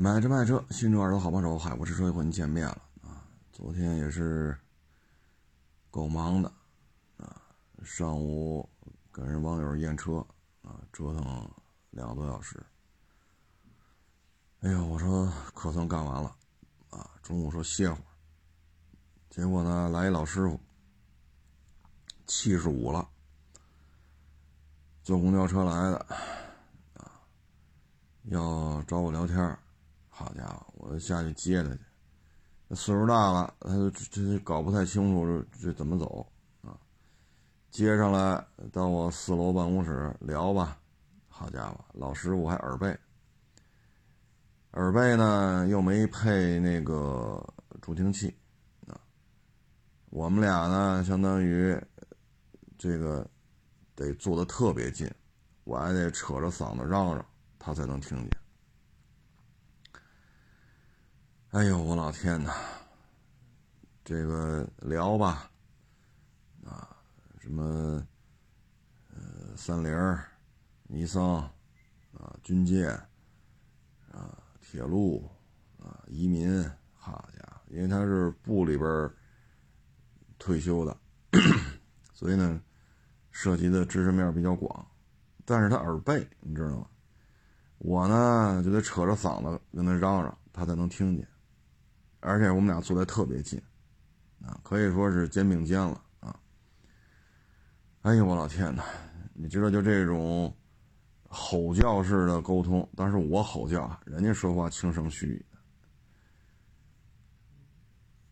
买车卖车，新车二手好帮手，海博试车又和您见面了啊！昨天也是够忙的啊，上午跟人网友验车啊，折腾两个多小时。哎呦，我说可算干完了啊！中午说歇会儿，结果呢来一老师傅，七十五了，坐公交车来的啊，要找我聊天好家伙，我下去接他去。岁数大了，他这搞不太清楚这这怎么走啊。接上来到我四楼办公室聊吧。好家伙，老师傅还耳背，耳背呢又没配那个助听器啊。我们俩呢，相当于这个得坐的特别近，我还得扯着嗓子嚷嚷，他才能听见。哎呦，我老天呐！这个聊吧，啊，什么，呃，三菱、尼桑，啊，军舰，啊，铁路，啊，移民，好家伙，因为他是部里边退休的，所以呢，涉及的知识面比较广，但是他耳背，你知道吗？我呢就得扯着嗓子跟他嚷嚷，他才能听见。而且我们俩坐的特别近，啊，可以说是肩并肩了啊！哎呦，我老天呐，你知道就这种吼叫式的沟通，但是我吼叫，人家说话轻声细语的。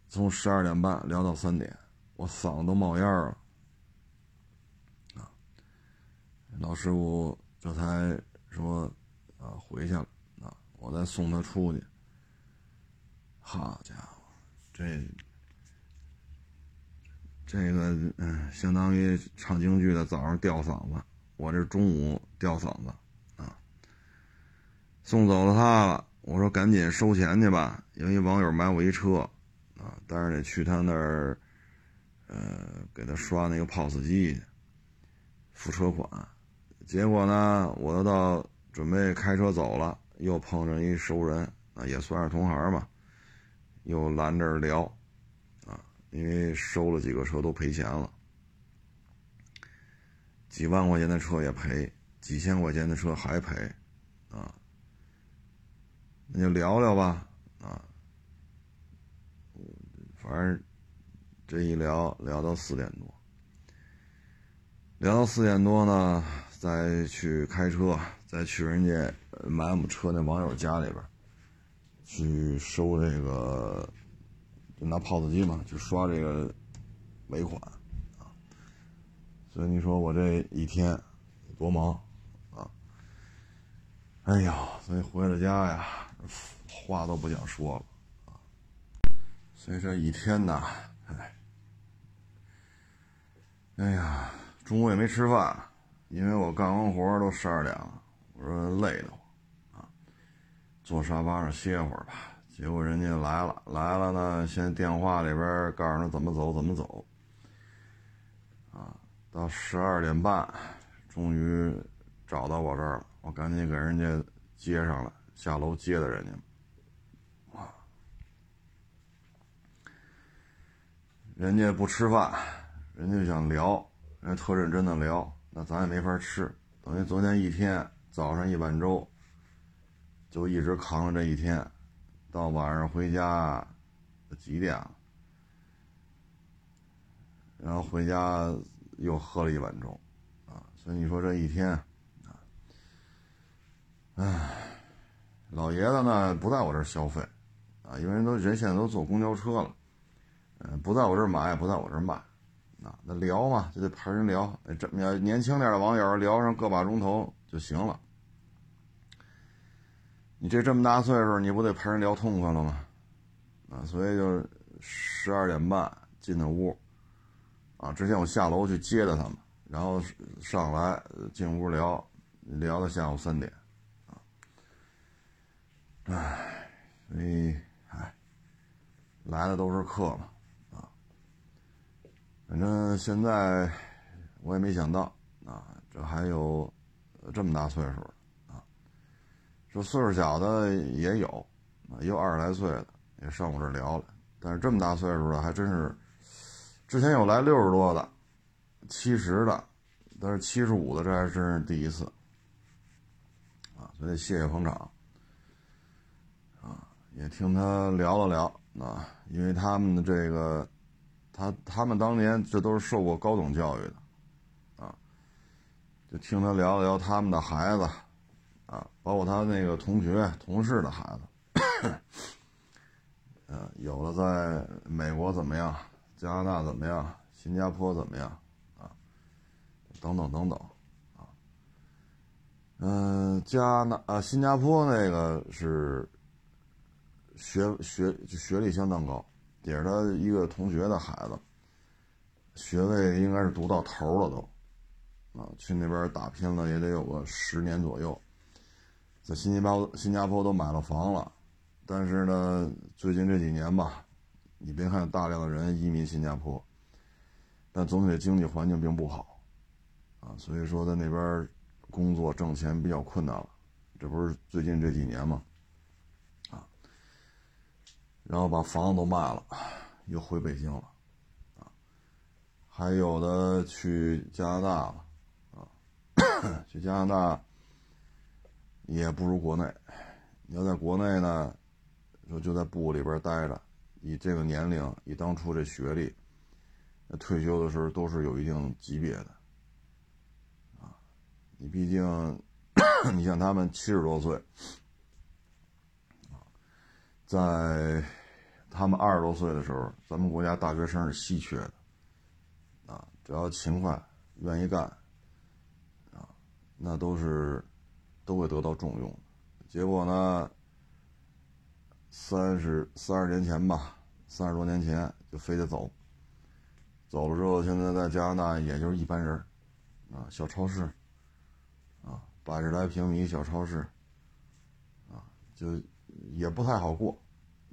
从十二点半聊到三点，我嗓子都冒烟了！老师傅这才说啊，回去了啊，我再送他出去。好家伙，这这个嗯，相当于唱京剧的早上吊嗓子，我这中午吊嗓子啊。送走了他了，我说赶紧收钱去吧，有一网友买我一车啊，但是得去他那儿，呃，给他刷那个 POS 机去付车款。结果呢，我又到准备开车走了，又碰上一熟人啊，也算是同行嘛。又拦这儿聊，啊，因为收了几个车都赔钱了，几万块钱的车也赔，几千块钱的车还赔，啊，那就聊聊吧，啊，反正这一聊聊到四点多，聊到四点多呢，再去开车，再去人家买我们车那网友家里边。去收这个，就拿 POS 机嘛，去刷这个尾款啊。所以你说我这一天多忙啊！哎呀，所以回了家呀，话都不想说了啊。所以这一天呐，哎，哎呀，中午也没吃饭，因为我干完活都十二点了，我说累的慌。坐沙发上歇会儿吧，结果人家来了，来了呢，先电话里边告诉他怎么走怎么走，啊，到十二点半，终于找到我这儿了，我赶紧给人家接上了，下楼接的人家，啊，人家不吃饭，人家想聊，人家特认真的聊，那咱也没法吃，等于昨天一天早上一碗粥。就一直扛着这一天，到晚上回家几点了？然后回家又喝了一碗粥，啊，所以你说这一天，啊，唉，老爷子呢不在我这儿消费，啊，因为人都人现在都坐公交车了，嗯，不在我这儿买，不在我这儿卖，啊，那聊嘛就得陪人聊，这么年轻点的网友聊上个把钟头就行了。你这这么大岁数，你不得陪人聊痛快了吗？啊，所以就十二点半进的屋，啊，之前我下楼去接的他们，然后上来进屋聊，聊到下午三点，啊，唉，所以唉，来的都是客嘛，啊，反正现在我也没想到，啊，这还有这么大岁数。说岁数小的也有，也有二十来岁的，也上我这聊了。但是这么大岁数的还真是，之前有来六十多的，七十的，但是七十五的这还真是第一次，啊，所以谢谢捧场，啊，也听他聊了聊啊，因为他们的这个，他他们当年这都是受过高等教育的，啊，就听他聊了聊他们的孩子，啊，包括他那个同学同事的孩子。呃，有的在美国怎么样？加拿大怎么样？新加坡怎么样？啊，等等等等，啊，嗯，加拿啊，新加坡那个是学学学历相当高，也是他一个同学的孩子，学位应该是读到头了都，啊，去那边打拼了也得有个十年左右，在新加坡新加坡都买了房了。但是呢，最近这几年吧，你别看大量的人移民新加坡，但总体的经济环境并不好，啊，所以说在那边工作挣钱比较困难了。这不是最近这几年吗？啊，然后把房子都卖了，又回北京了，啊，还有的去加拿大了，啊，去加拿大也不如国内。你要在国内呢？说就在部里边待着，以这个年龄，以当初这学历，退休的时候都是有一定级别的，啊，你毕竟，你像他们七十多岁，在他们二十多岁的时候，咱们国家大学生是稀缺的，啊，只要勤快、愿意干，啊，那都是都会得到重用，结果呢？三十三十年前吧，三十多年前就非得走，走了之后，现在在加拿大也就是一般人啊，小超市，啊，百十来平米小超市，啊，就也不太好过，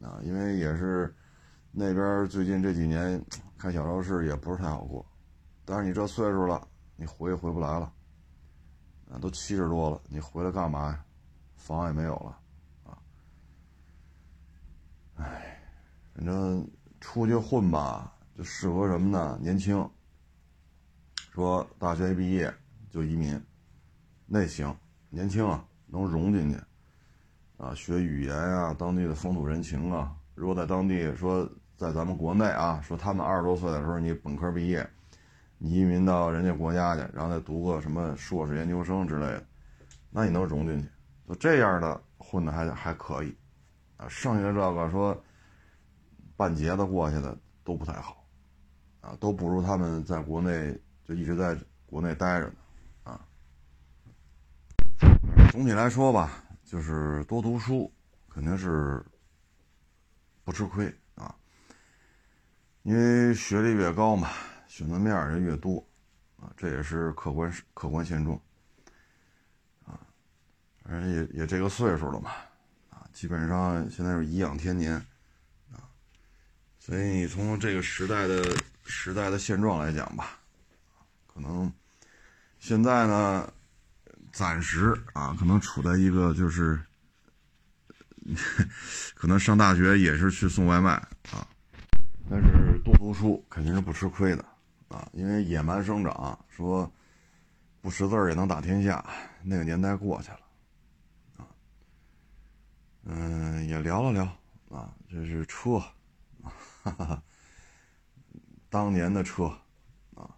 啊，因为也是那边最近这几年 开小超市也不是太好过，但是你这岁数了，你回也回不来了，啊，都七十多了，你回来干嘛呀？房也没有了。啊哎，反正出去混吧，就适合什么呢？年轻。说大学一毕业就移民，那行，年轻啊，能融进去，啊，学语言啊，当地的风土人情啊。如果在当地说，在咱们国内啊，说他们二十多岁的时候你本科毕业，移民到人家国家去，然后再读个什么硕士研究生之类的，那你能融进去？就这样的混的还还可以。啊剩下的这个说，半截子过去的都不太好，啊，都不如他们在国内就一直在国内待着呢，啊。总体来说吧，就是多读书肯定是不吃亏啊，因为学历越高嘛，选择面也越多，啊，这也是客观客观现状，啊，反正也也这个岁数了嘛。啊基本上现在是颐养天年，啊，所以你从这个时代的时代的现状来讲吧，可能现在呢，暂时啊，可能处在一个就是，可能上大学也是去送外卖啊，但是多读书肯定是不吃亏的啊，因为野蛮生长，说不识字也能打天下，那个年代过去了。嗯，也聊了聊啊，这是车，哈哈，当年的车啊，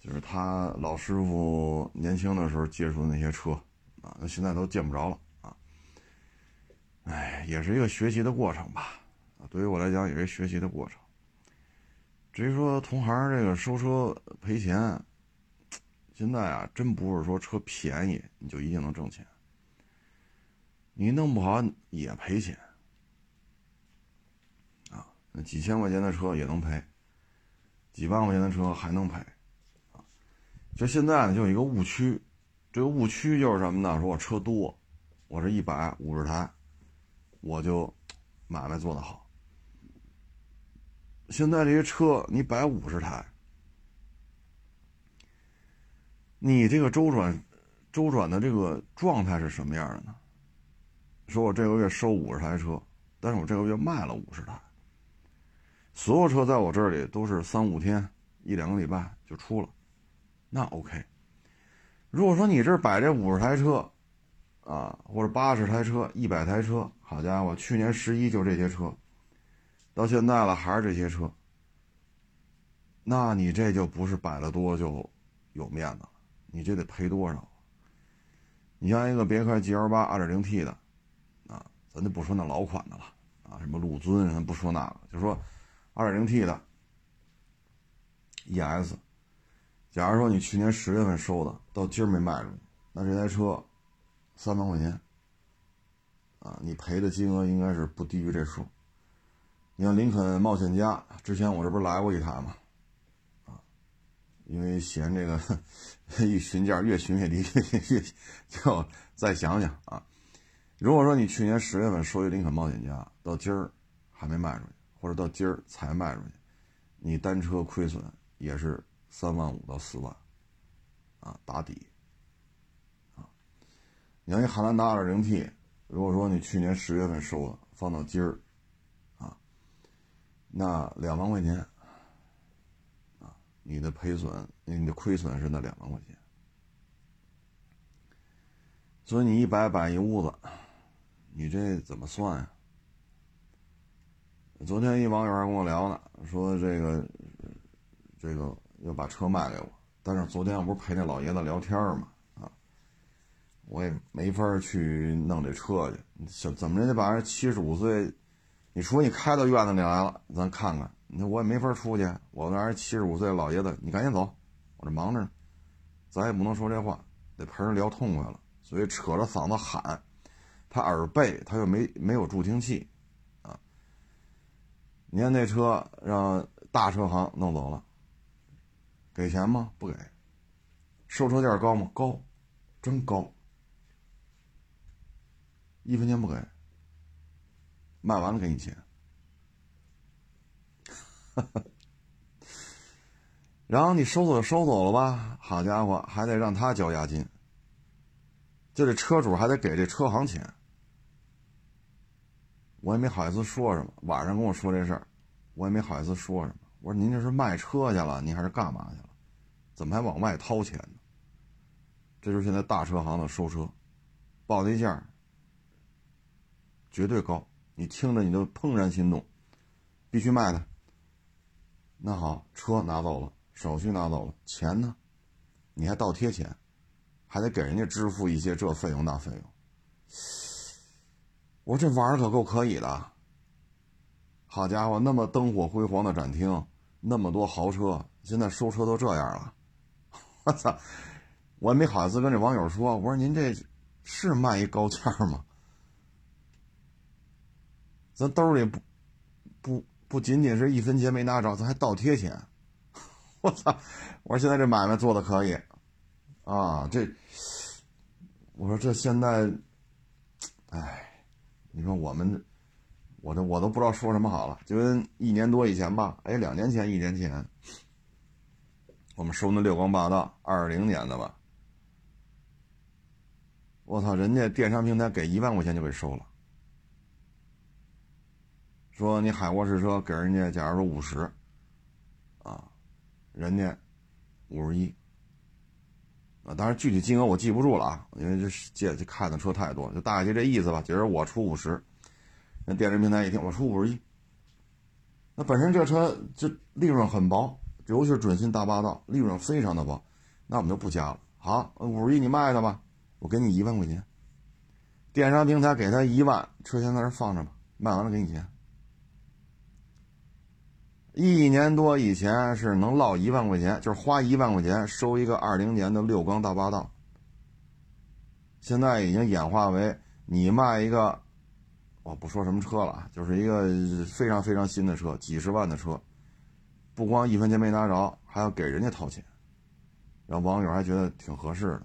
就是他老师傅年轻的时候接触的那些车啊，那现在都见不着了啊。哎，也是一个学习的过程吧，啊，对于我来讲也是学习的过程。至于说同行这个收车赔钱，现在啊，真不是说车便宜你就一定能挣钱。你弄不好也赔钱，啊，那几千块钱的车也能赔，几万块钱的车还能赔，啊，就现在呢就有一个误区，这个误区就是什么呢？说我车多，我这一百五十台，我就买卖做得好。现在这些车你摆五十台，你这个周转周转的这个状态是什么样的呢？说我这个月收五十台车，但是我这个月卖了五十台。所有车在我这里都是三五天、一两个礼拜就出了，那 OK。如果说你这摆这五十台车，啊，或者八十台车、一百台车，好家伙，去年十一就这些车，到现在了还是这些车，那你这就不是摆了多就有面子了，你这得赔多少？你像一个别克 GL 八 2.0T 的，啊，咱就不说那老款的了，啊，什么陆尊，咱不说那个，就说。二点零 T 的 ES，假如说你去年十月份收的，到今儿没卖出去，那这台车三万块钱啊，你赔的金额应该是不低于这数。你像林肯冒险家，之前我这不是来过一台吗？啊，因为嫌这个一询价越询越低，越就再想想啊。如果说你去年十月份收一林肯冒险家，到今儿还没卖出去。或者到今儿才卖出去，你单车亏损也是三万五到四万，啊，打底，啊，你像一汉兰达二点零 T，如果说你去年十月份收的，放到今儿，那两万块钱，啊，你的赔损，你的亏损是那两万块钱，所以你一摆摆一屋子，你这怎么算呀？昨天一网友还跟我聊呢，说这个这个要把车卖给我，但是昨天我不是陪那老爷子聊天嘛，啊，我也没法去弄这车去，怎怎么着得把人七十五岁，你除非你开到院子里来了，咱看看，那我也没法出去，我那七十五岁老爷子，你赶紧走，我这忙着呢，咱也不能说这话，得陪人聊痛快了，所以扯着嗓子喊，他耳背，他又没没有助听器。啊你看那车让大车行弄走了，给钱吗？不给。收车价高吗？高，真高，一分钱不给。卖完了给你钱，然后你收走就收走了吧。好家伙，还得让他交押金，就这车主还得给这车行钱。我也没好意思说什么。晚上跟我说这事儿，我也没好意思说什么。我说您这是卖车去了，您还是干嘛去了？怎么还往外掏钱呢？这就是现在大车行的收车，报那价绝对高，你听着你都怦然心动，必须卖它。那好，车拿走了，手续拿走了，钱呢？你还倒贴钱，还得给人家支付一些这费用那费用。我说这玩儿可够可以的，好家伙，那么灯火辉煌的展厅，那么多豪车，现在收车都这样了，我操！我也没好意思跟这网友说，我说您这是卖一高价吗？咱兜里不不不仅仅是一分钱没拿着，咱还倒贴钱，我操！我说现在这买卖做的可以，啊，这，我说这现在，哎。你说我们，我这我都不知道说什么好了。就跟一年多以前吧，哎，两年前，一年前，我们收那六光霸道二零年的吧，我操，人家电商平台给一万块钱就给收了，说你海沃士车给人家，假如说五十，啊，人家五十一。啊，当然具体金额我记不住了啊，因为这借这看的车太多，就大概就这意思吧。今儿我出五十，那电商平台一听我出五十一，那本身这车就利润很薄，尤其是准新大霸道，利润非常的薄，那我们就不加了。好，五十一你卖它吧，我给你一万块钱。电商平台给他一万，车先在这放着吧，卖完了给你钱。一年多以前是能落一万块钱，就是花一万块钱收一个二零年的六缸大霸道。现在已经演化为你卖一个，我不说什么车了，就是一个非常非常新的车，几十万的车，不光一分钱没拿着，还要给人家掏钱，然后网友还觉得挺合适的。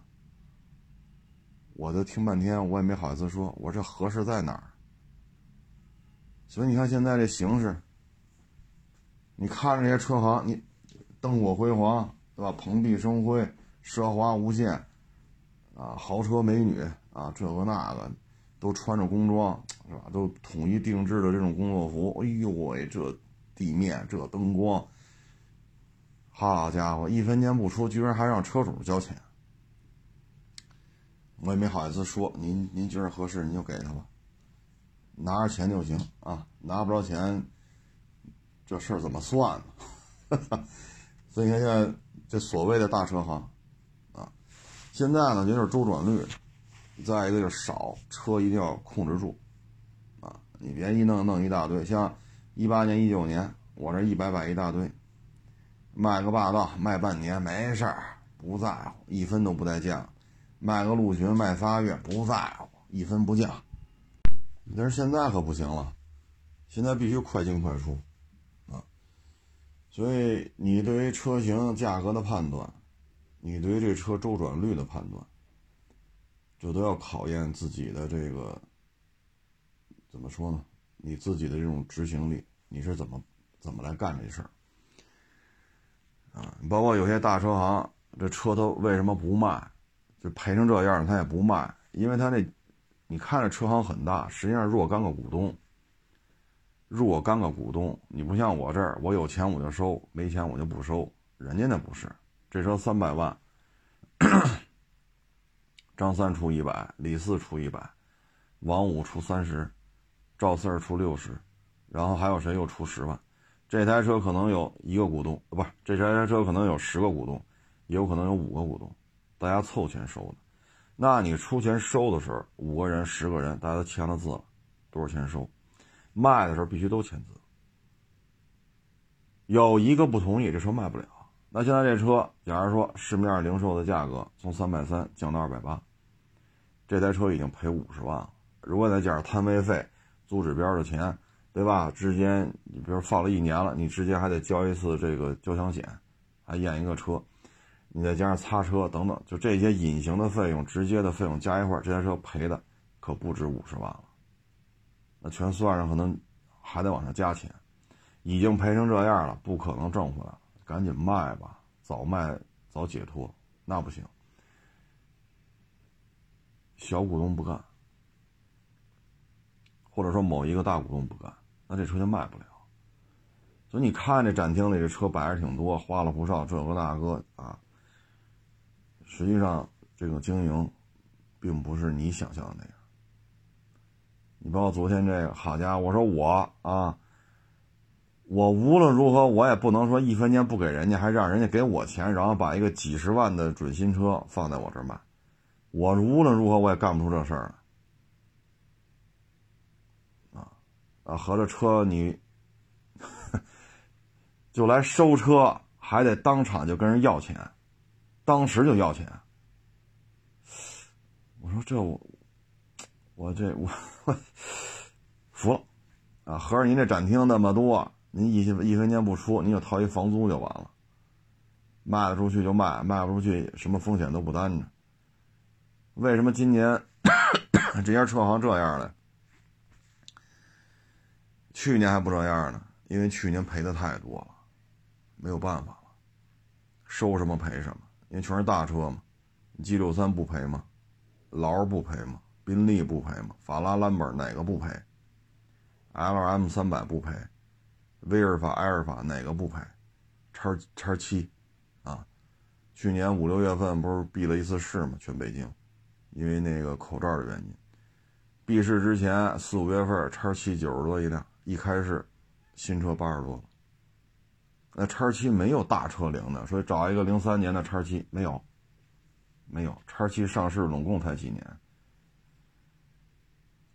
我都听半天，我也没好意思说，我这合适在哪儿？所以你看现在这形势。你看着这些车行，你灯火辉煌，对吧？蓬荜生辉，奢华无限，啊，豪车美女啊，这个那个，都穿着工装，是吧？都统一定制的这种工作服。哎呦喂，这地面这灯光，好家伙，一分钱不出，居然还让车主交钱。我也没好意思说，您您觉得合适，您就给他吧，拿着钱就行啊，拿不着钱，这事儿怎么算呢？所以你看现在这所谓的大车行，啊，现在呢就是周转率，再一个就是少车一定要控制住，啊，你别一弄弄一大堆，像一八年、一九年，我这一百摆一大堆，卖个霸道卖半年没事儿，不在乎，一分都不带降。卖个陆巡卖仨月不在乎，一分不降。但是现在可不行了，现在必须快进快出，所以你对于车型价格的判断，你对于这车周转率的判断，这都要考验自己的这个怎么说呢？你自己的这种执行力，你是怎么怎么来干这事儿？啊，包括有些大车行，这车都为什么不卖？就赔成这样，他也不卖，因为他那，你看着车行很大，实际上若干个股东，若干个股东，你不像我这儿，我有钱我就收，没钱我就不收。人家那不是，这车三百万，张三出一百，李四出一百，王五出三十，赵四出六十，然后还有谁又出十万？这台车可能有一个股东，不是，这台车可能有十个股东，也有可能有五个股东。大家凑钱收的，那你出钱收的时候，五个人、十个人，大家都签了字了，多少钱收？卖的时候必须都签字。有一个不同意，这车卖不了。那现在这车，假如说市面零售的价格从三百三降到二百八，这台车已经赔五十万了。如果再加上摊位费、租指标的钱，对吧？之间你比如放了一年了，你直接还得交一次这个交强险，还验一个车。你再加上擦车等等，就这些隐形的费用、直接的费用加一块，这台车赔的可不止五十万了。全算上，可能还得往上加钱。已经赔成这样了，不可能挣回来，赶紧卖吧，早卖早解脱。那不行，小股东不干，或者说某一个大股东不干，那这车就卖不了。所以你看这展厅里这车摆着挺多，花了不少，这个那个啊。实际上，这个经营，并不是你想象的那样。你包括昨天这个，好家伙，我说我啊，我无论如何我也不能说一分钱不给人家，还让人家给我钱，然后把一个几十万的准新车放在我这卖。我无论如何我也干不出这事儿。啊啊，合着车你 就来收车，还得当场就跟人要钱。当时就要钱，我说这我，我这我 服了啊！合着您这展厅那么多，您一一分钱不出，您就掏一房租就完了，卖得出去就卖，卖不出去什么风险都不担着。为什么今年 这家车行这样呢？去年还不这样呢，因为去年赔的太多了，没有办法了，收什么赔什么。因为全是大车嘛，G 六三不赔吗？劳不赔吗？宾利不赔吗？法拉兰博哪个不赔？L M 三百不赔，威尔法、埃尔法哪个不赔？叉叉七，啊，去年五六月份不是闭了一次市吗？全北京，因为那个口罩的原因。闭市之前四五月份，叉七九十多一辆，一开市，新车八十多。那叉七没有大车龄的，所以找一个零三年的叉七没有，没有叉七上市拢共才几年，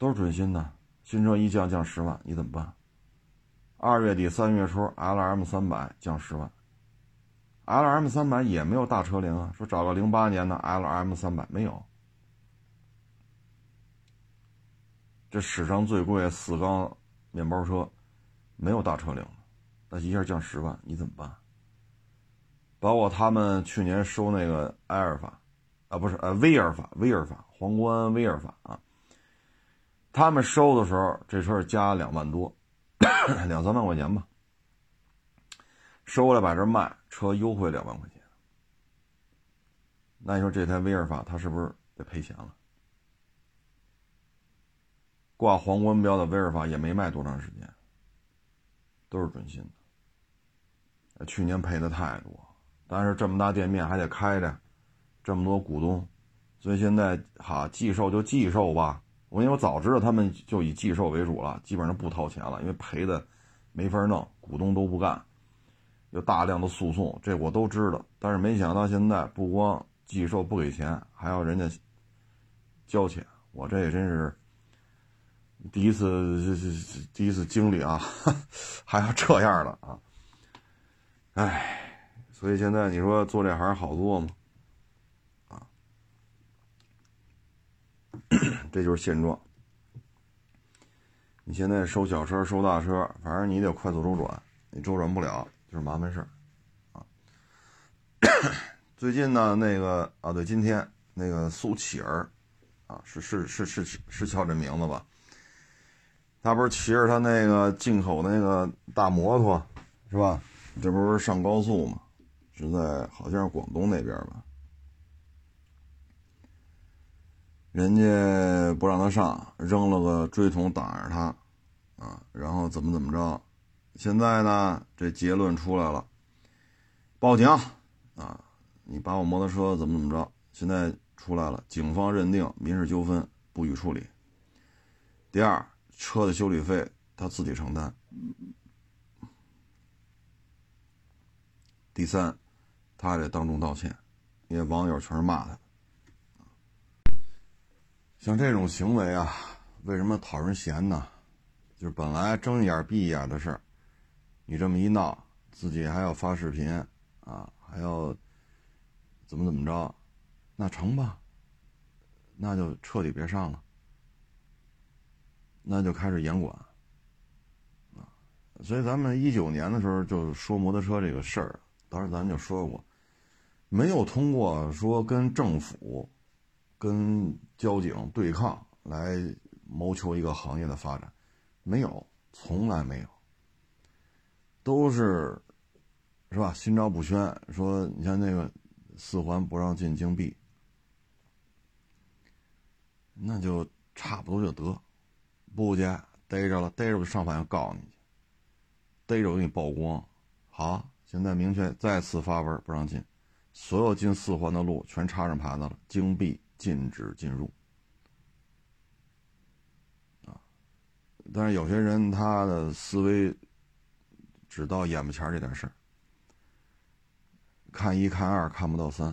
都是准新的，新车一降降十万，你怎么办？二月底三月初，L M 三百降十万，L M 三百也没有大车龄啊，说找个零八年的 L M 三百没有，这史上最贵四缸面包车，没有大车龄。那一下降十万，你怎么办？包括他们去年收那个埃尔法，啊，不是，呃，威尔法，威尔法，皇冠威尔法啊。他们收的时候，这车加两万多，两三万块钱吧。收了把这卖，车优惠两万块钱。那你说这台威尔法，他是不是得赔钱了？挂皇冠标的威尔法也没卖多长时间，都是准新的。去年赔的太多，但是这么大店面还得开着，这么多股东，所以现在哈寄售就寄售吧。我因为我早知道他们就以寄售为主了，基本上不掏钱了，因为赔的没法弄，股东都不干，有大量的诉讼，这我都知道。但是没想到现在不光寄售不给钱，还要人家交钱，我这也真是。第一次，第一次经历啊，还要这样的啊，哎，所以现在你说做这行好做吗？这就是现状。你现在收小车、收大车，反正你得快速周转，你周转不了就是麻烦事儿啊。最近呢，那个啊，对，今天那个苏乞儿啊，是是是是是叫这名字吧？他不是骑着他那个进口那个大摩托，是吧？这不是上高速吗？是在好像是广东那边吧？人家不让他上，扔了个锥桶挡着他，啊，然后怎么怎么着？现在呢，这结论出来了，报警啊！你把我摩托车怎么怎么着？现在出来了，警方认定民事纠纷不予处理。第二。车的修理费他自己承担。第三，他还得当众道歉，因为网友全是骂他。像这种行为啊，为什么讨人嫌呢？就是本来睁一眼闭一眼的事儿，你这么一闹，自己还要发视频啊，还要怎么怎么着，那成吧？那就彻底别上了。那就开始严管，所以咱们一九年的时候就说摩托车这个事儿，当时咱就说过，没有通过说跟政府、跟交警对抗来谋求一个行业的发展，没有，从来没有，都是，是吧？心照不宣，说你像那个四环不让进京 B，那就差不多就得。不去逮着了，逮着就上法院告你去，逮着我给你曝光。好，现在明确再次发文不让进，所有进四环的路全插上牌子了，京 B 禁止进入。啊，但是有些人他的思维只到眼巴前这点事儿，看一看二看不到三。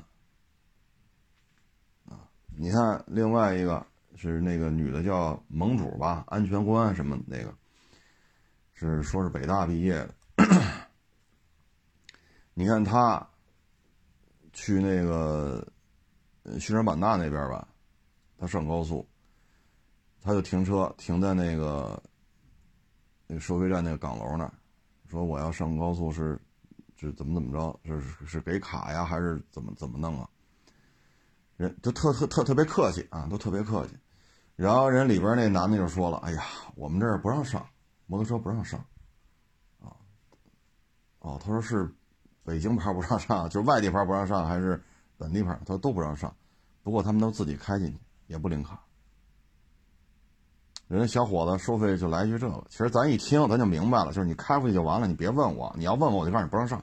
啊，你看另外一个。是那个女的叫盟主吧，安全官什么那个，是说是北大毕业的。你看他去那个西双版纳那边吧，他上高速，他就停车停在那个那个收费站那个岗楼那儿，说我要上高速是是怎么怎么着，是是给卡呀还是怎么怎么弄啊？人就特特特特别客气啊，都特别客气。然后人里边那男的就说了：“哎呀，我们这儿不让上摩托车，不让上，啊，哦，他说是北京牌不让上，就是外地牌不让上，还是本地牌？他都不让上，不过他们都自己开进去，也不领卡。人家小伙子收费就来一句这个，其实咱一听咱就明白了，就是你开回去就完了，你别问我，你要问我，我就告诉你不让上。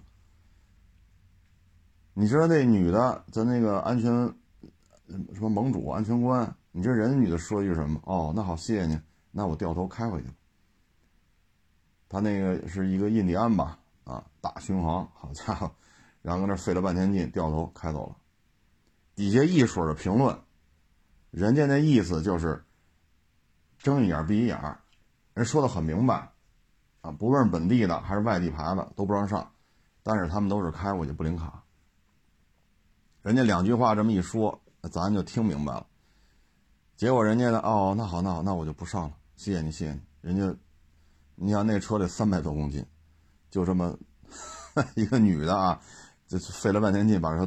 你知道那女的在那个安全什么盟主安全官？”你这人家女的说一句什么？哦，那好，谢谢你。那我掉头开回去。他那个是一个印第安吧？啊，大巡航，好家伙，然后搁那费了半天劲，掉头开走了。底下一水的评论，人家那意思就是睁一眼闭一眼，人说的很明白啊，不论本地的还是外地牌子都不让上，但是他们都是开过去不领卡。人家两句话这么一说，咱就听明白了。结果人家呢？哦，那好，那好，那我就不上了。谢谢你，谢谢你。人家，你想那车得三百多公斤，就这么 一个女的啊，就费了半天劲把车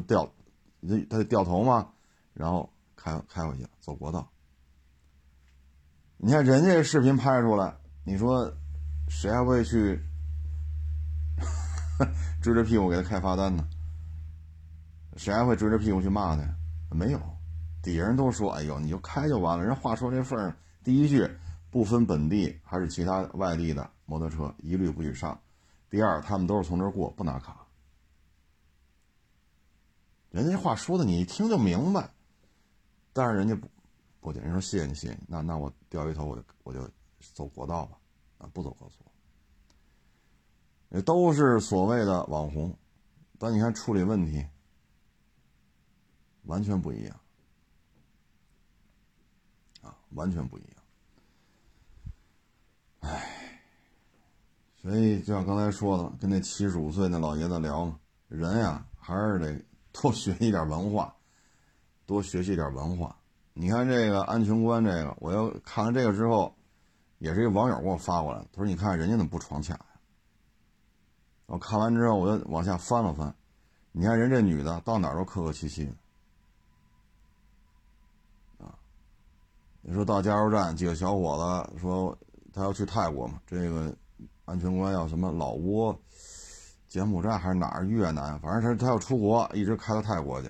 掉，这他得掉头嘛，然后开开回去，走国道。你看人家视频拍出来，你说谁还会去 追着屁股给他开罚单呢？谁还会追着屁股去骂他？没有。底下人都说：“哎呦，你就开就完了。”人话说这份儿，第一句不分本地还是其他外地的摩托车，一律不许上。第二，他们都是从这儿过，不拿卡。人家话说的你一听就明白，但是人家不不仅人说谢谢你谢谢你，那那我掉一头我就我就走国道吧，啊不走高速。也都是所谓的网红，但你看处理问题完全不一样，啊完全不一样。唉，所以就像刚才说的，跟那七十五岁那老爷子聊嘛，人呀还是得。多学一点文化，多学习点文化。你看这个安全观，这个我要看完这个之后，也是一个网友给我发过来，他说：“你看人家怎么不闯卡呀？”我看完之后，我就往下翻了翻，你看人这女的到哪儿都客客气气啊。你说到加油站，几个小伙子说他要去泰国嘛，这个安全官要什么老挝。柬埔寨还是哪儿？越南，反正是他要出国，一直开到泰国去。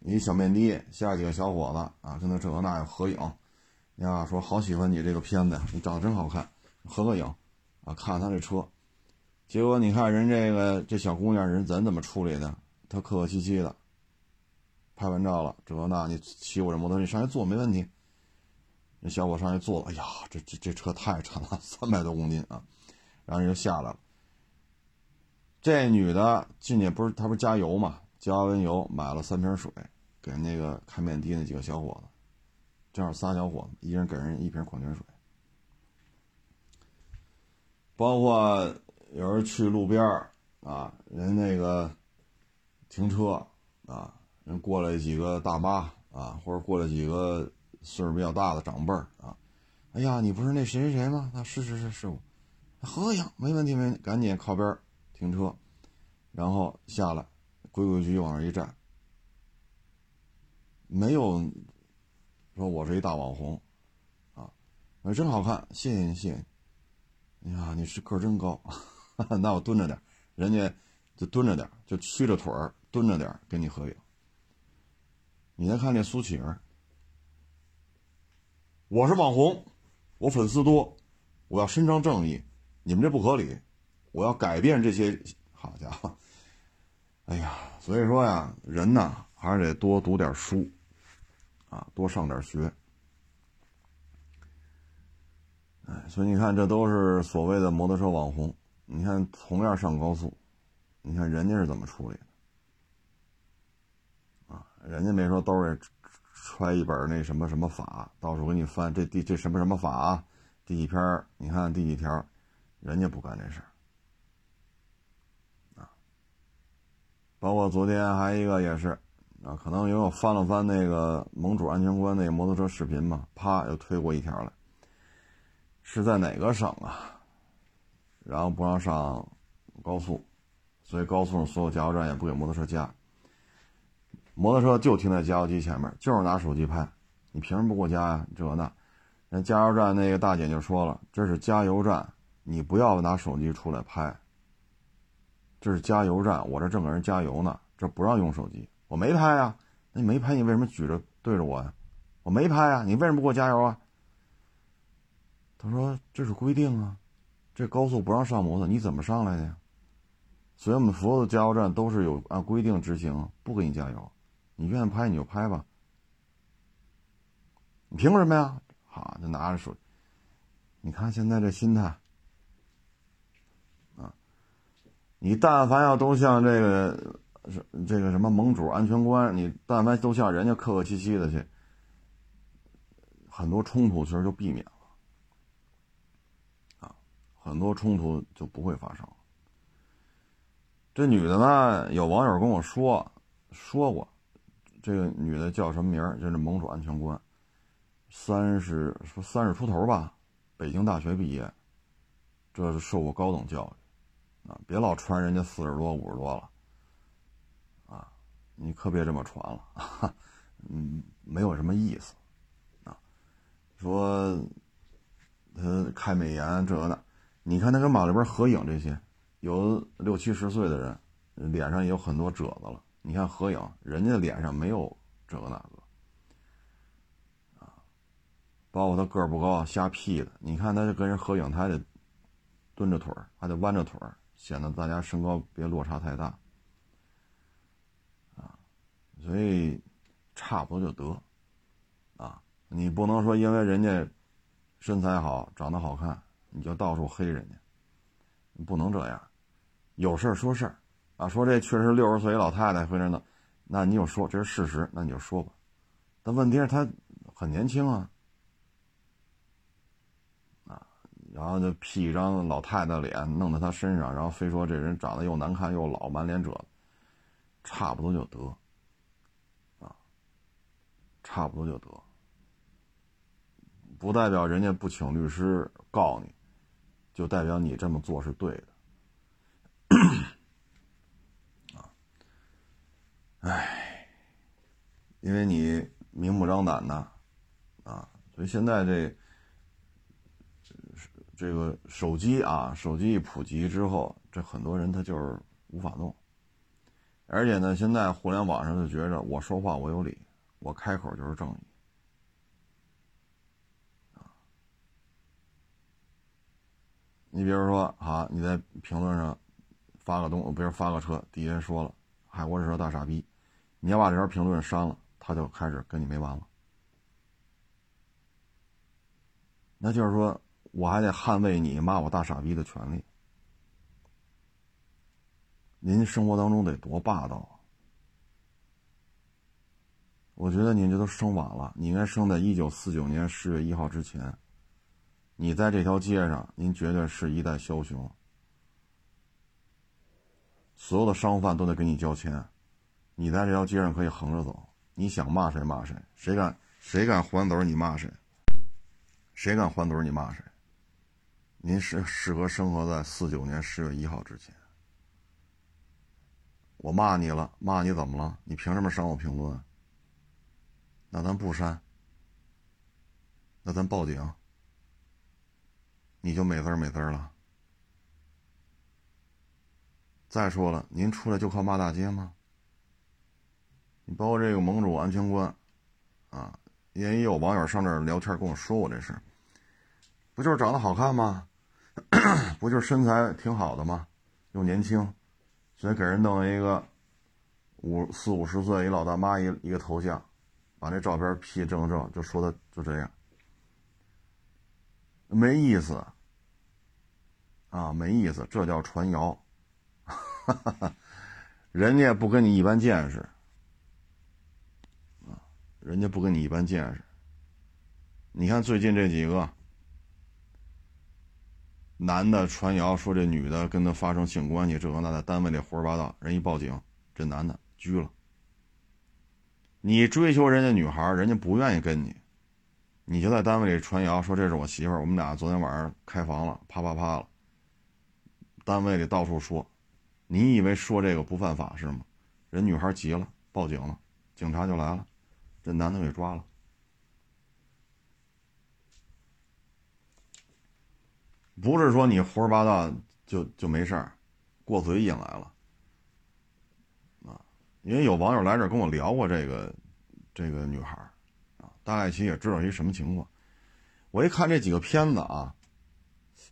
一小面的下几个小伙子啊，跟他这那要合影。呀，说好喜欢你这个片子，你长得真好看，合个影啊，看看他这车。结果你看人这个这小姑娘人怎怎么处理的？她客客气气的，拍完照了，这那你骑我这摩托，你上去坐没问题。那小伙上去坐了，哎呀，这这这车太沉了，三百多公斤啊，然后人就下来了。这女的进去不是她不是加油嘛？加完油买了三瓶水，给那个开面的那几个小伙子，正好仨小伙子，一人给人一瓶矿泉水。包括有人去路边啊，人那个停车啊，人过来几个大妈啊，或者过来几个岁数比较大的长辈啊，哎呀，你不是那谁谁谁吗？啊，是是是是我，合个影没问题没，赶紧靠边。停车，然后下来，规规矩矩往那一站，没有说我是一大网红，啊，真好看，谢谢你，谢谢你。哎呀，你是个真高，那我蹲着点，人家就蹲着点，就屈着腿儿蹲着点跟你合影。你再看这苏乞儿，我是网红，我粉丝多，我要伸张正义，你们这不合理。我要改变这些，好家伙，哎呀，所以说呀，人呢还是得多读点书，啊，多上点学，哎，所以你看，这都是所谓的摩托车网红。你看，同样上高速，你看人家是怎么处理的？啊，人家没说兜里揣一本那什么什么法，到时候给你翻这第这什么什么法啊？第几篇？你看第几条？人家不干这事儿。包括昨天还一个也是，啊，可能因为我翻了翻那个盟主安全官那个摩托车视频嘛，啪又推过一条来，是在哪个省啊？然后不让上高速，所以高速上所有加油站也不给摩托车加，摩托车就停在加油机前面，就是拿手机拍，你凭什么不给我加呀？这那，人加油站那个大姐就说了，这是加油站，你不要拿手机出来拍。这是加油站，我这正给人加油呢，这不让用手机。我没拍啊，那你没拍，你为什么举着对着我呀？我没拍啊，你为什么不给我加油啊？他说这是规定啊，这高速不让上摩托，你怎么上来的呀？所以我们所有的加油站都是有按规定执行，不给你加油，你愿意拍你就拍吧。你凭什么呀？好，就拿着手，你看现在这心态。你但凡要都像这个是这个什么盟主安全官，你但凡都像人家客客气气的去，很多冲突其实就避免了，啊，很多冲突就不会发生。这女的呢，有网友跟我说说过，这个女的叫什么名儿？就是盟主安全官，三十说三十出头吧，北京大学毕业，这是受过高等教育。别老传人家四十多、五十多了，啊，你可别这么传了，嗯，没有什么意思，啊，说他开美颜这个的，你看他跟马里边合影这些，有六七十岁的人，脸上也有很多褶子了，你看合影，人家脸上没有这个那个，啊，包括他个儿不高瞎 P 的，你看他跟人合影，他还得蹲着腿儿，还得弯着腿儿，显得大家身高别落差太大。啊，所以差不多就得。啊，你不能说因为人家身材好、长得好看，你就到处黑人家，不能这样，有事儿说事儿。啊，说这确实六十岁老太太回来呢，那你就说这是事实，那你就说吧，但问题是她很年轻啊。然后就 P 一张老太太脸弄到他身上，然后非说这人长得又难看又老，满脸褶，差不多就得，啊，差不多就得，不代表人家不请律师告你，就代表你这么做是对的，啊，哎，因为你明目张胆的，啊，所以现在这。这个手机啊，手机一普及之后，这很多人他就是无法弄。而且呢，现在互联网上就觉着我说话我有理，我开口就是正义。你比如说，啊，你在评论上发个东，比如发个车，底下人说了“海国车大傻逼”，你要把这条评论删了，他就开始跟你没完了。那就是说。我还得捍卫你骂我大傻逼的权利。您生活当中得多霸道啊！我觉得您这都生晚了，你应该生在一九四九年十月一号之前。你在这条街上，您绝对是一代枭雄，所有的商贩都得给你交钱。你在这条街上可以横着走，你想骂谁骂谁，谁敢谁敢还嘴你骂谁，谁敢还嘴你骂谁。您是适合生活在四九年十月一号之前。我骂你了，骂你怎么了？你凭什么删我评论？那咱不删，那咱报警，你就美滋美滋了。再说了，您出来就靠骂大街吗？你包括这个盟主安全官，啊，也有网友上这儿聊天跟我说过这事，不就是长得好看吗？不就是身材挺好的吗？又年轻，所以给人弄一个五四五十岁一老大妈一一个头像，把那照片 P 正正，就说的就这样，没意思啊，没意思，这叫传谣，人家不跟你一般见识啊，人家不跟你一般见识，你看最近这几个。男的传谣说这女的跟他发生性关系，这个那在单位里胡说八道，人一报警，这男的拘了。你追求人家女孩，人家不愿意跟你，你就在单位里传谣说这是我媳妇儿，我们俩昨天晚上开房了，啪啪啪了。单位里到处说，你以为说这个不犯法是吗？人女孩急了，报警了，警察就来了，这男的给抓了。不是说你胡说八道就就没事儿，过嘴瘾来了啊！因为有网友来这儿跟我聊过这个这个女孩啊，大概其也知道一什么情况。我一看这几个片子啊，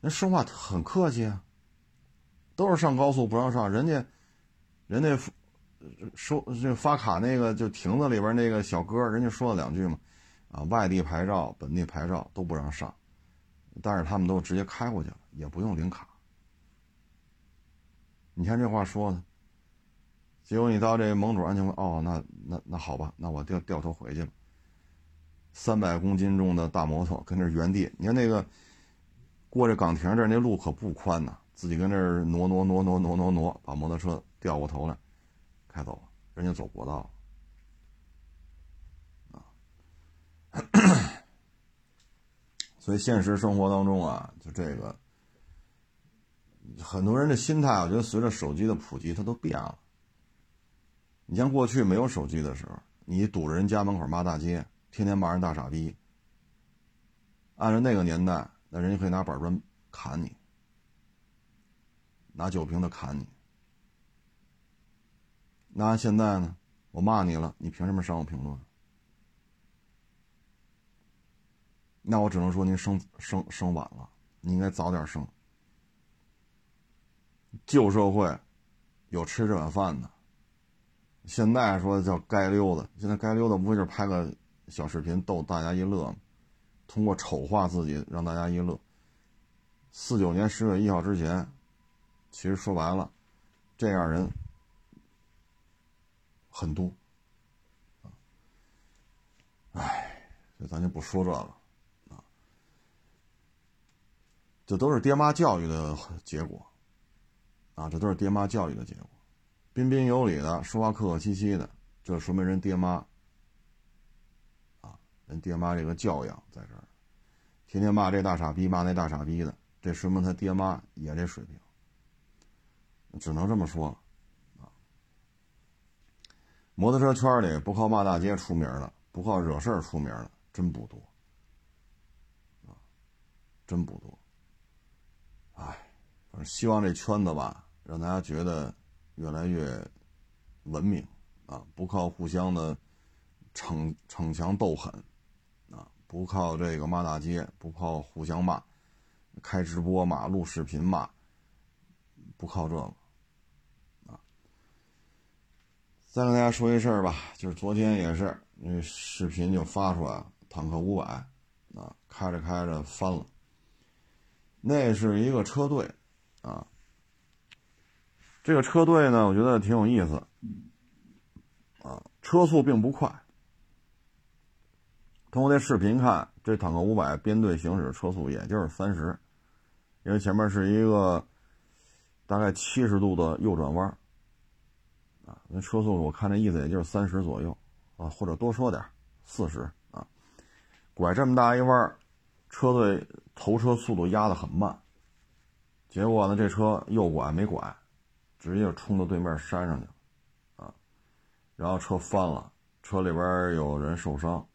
人说话很客气啊，都是上高速不让上，人家人家收这发卡那个就亭子里边那个小哥，人家说了两句嘛，啊，外地牌照、本地牌照都不让上。但是他们都直接开过去了，也不用领卡。你看这话说的，结果你到这盟主安全官，哦，那那那好吧，那我掉掉头回去了。三百公斤重的大摩托跟这原地，你看那个过这岗亭这那路可不宽呐，自己跟这挪挪挪挪挪挪挪，把摩托车掉过头来，开走了，人家走国道啊。所以现实生活当中啊，就这个，很多人的心态，我觉得随着手机的普及，它都变了。你像过去没有手机的时候，你堵着人家门口骂大街，天天骂人大傻逼。按照那个年代，那人家可以拿板砖砍你，拿酒瓶子砍你。那现在呢？我骂你了，你凭什么删我评论？那我只能说您生生生晚了，你应该早点生。旧社会有吃这碗饭的，现在说叫街溜子，现在街溜子不就是拍个小视频逗大家一乐吗？通过丑化自己让大家一乐。四九年十月一号之前，其实说白了，这样人很多。哎，咱就不说这个啊，这都是爹妈教育的结果。啊，这都是爹妈教育的结果，彬彬有礼的，说话客客气气的，这说明人爹妈，啊，人爹妈这个教养在这儿，天天骂这大傻逼，骂那大傻逼的，这说明他爹妈也这水平，只能这么说了，啊，摩托车圈里不靠骂大街出名的，不靠惹事儿出名的，真不多，啊，真不多，希望这圈子吧。让大家觉得越来越文明啊！不靠互相的逞逞强斗狠啊！不靠这个骂大街，不靠互相骂，开直播骂、录视频骂，不靠这个啊！再跟大家说一事儿吧，就是昨天也是那视频就发出来了，坦克五百啊，开着开着翻了，那是一个车队啊。这个车队呢，我觉得挺有意思，啊，车速并不快。通过这视频看，这坦克五百编队行驶车速也就是三十，因为前面是一个大概七十度的右转弯，啊，那车速我看这意思也就是三十左右，啊，或者多说点四十啊，拐这么大一弯，车队头车速度压得很慢，结果呢，这车右拐没拐。直接冲到对面山上去了，啊，然后车翻了，车里边有人受伤。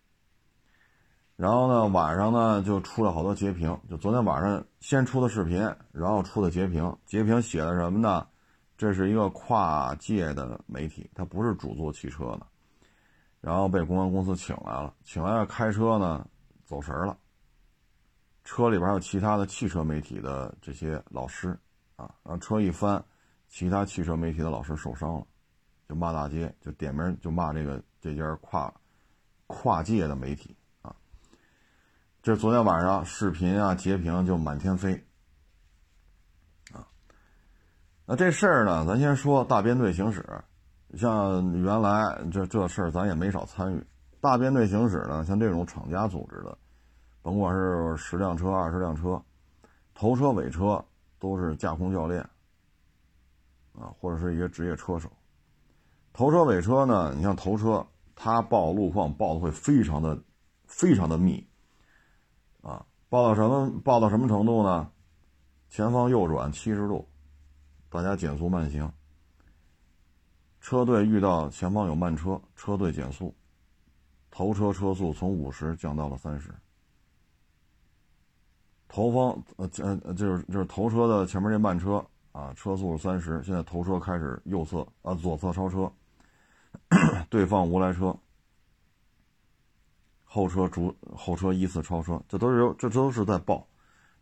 然后呢，晚上呢就出了好多截屏，就昨天晚上先出的视频，然后出的截屏。截屏写的什么呢？这是一个跨界的媒体，他不是主做汽车的，然后被公关公司请来了，请来了开车呢走神了，车里边还有其他的汽车媒体的这些老师，啊，然后车一翻。其他汽车媒体的老师受伤了，就骂大街，就点名就骂这个这家跨跨界的媒体啊。这昨天晚上视频啊截屏就满天飞啊。那这事儿呢，咱先说大编队行驶，像原来这这事儿咱也没少参与。大编队行驶呢，像这种厂家组织的，甭管是十辆车、二十辆车，头车尾车都是架空教练。啊，或者是一些职业车手，头车尾车呢？你像头车，他报路况报的会非常的、非常的密，啊，报到什么？报到什么程度呢？前方右转七十度，大家减速慢行。车队遇到前方有慢车，车队减速，头车车速从五十降到了三十。头方呃呃就是就是头车的前面这慢车。啊，车速是三十，现在头车开始右侧啊，左侧超车，对方无来车，后车逐后车依次超车，这都是有，这都是在报。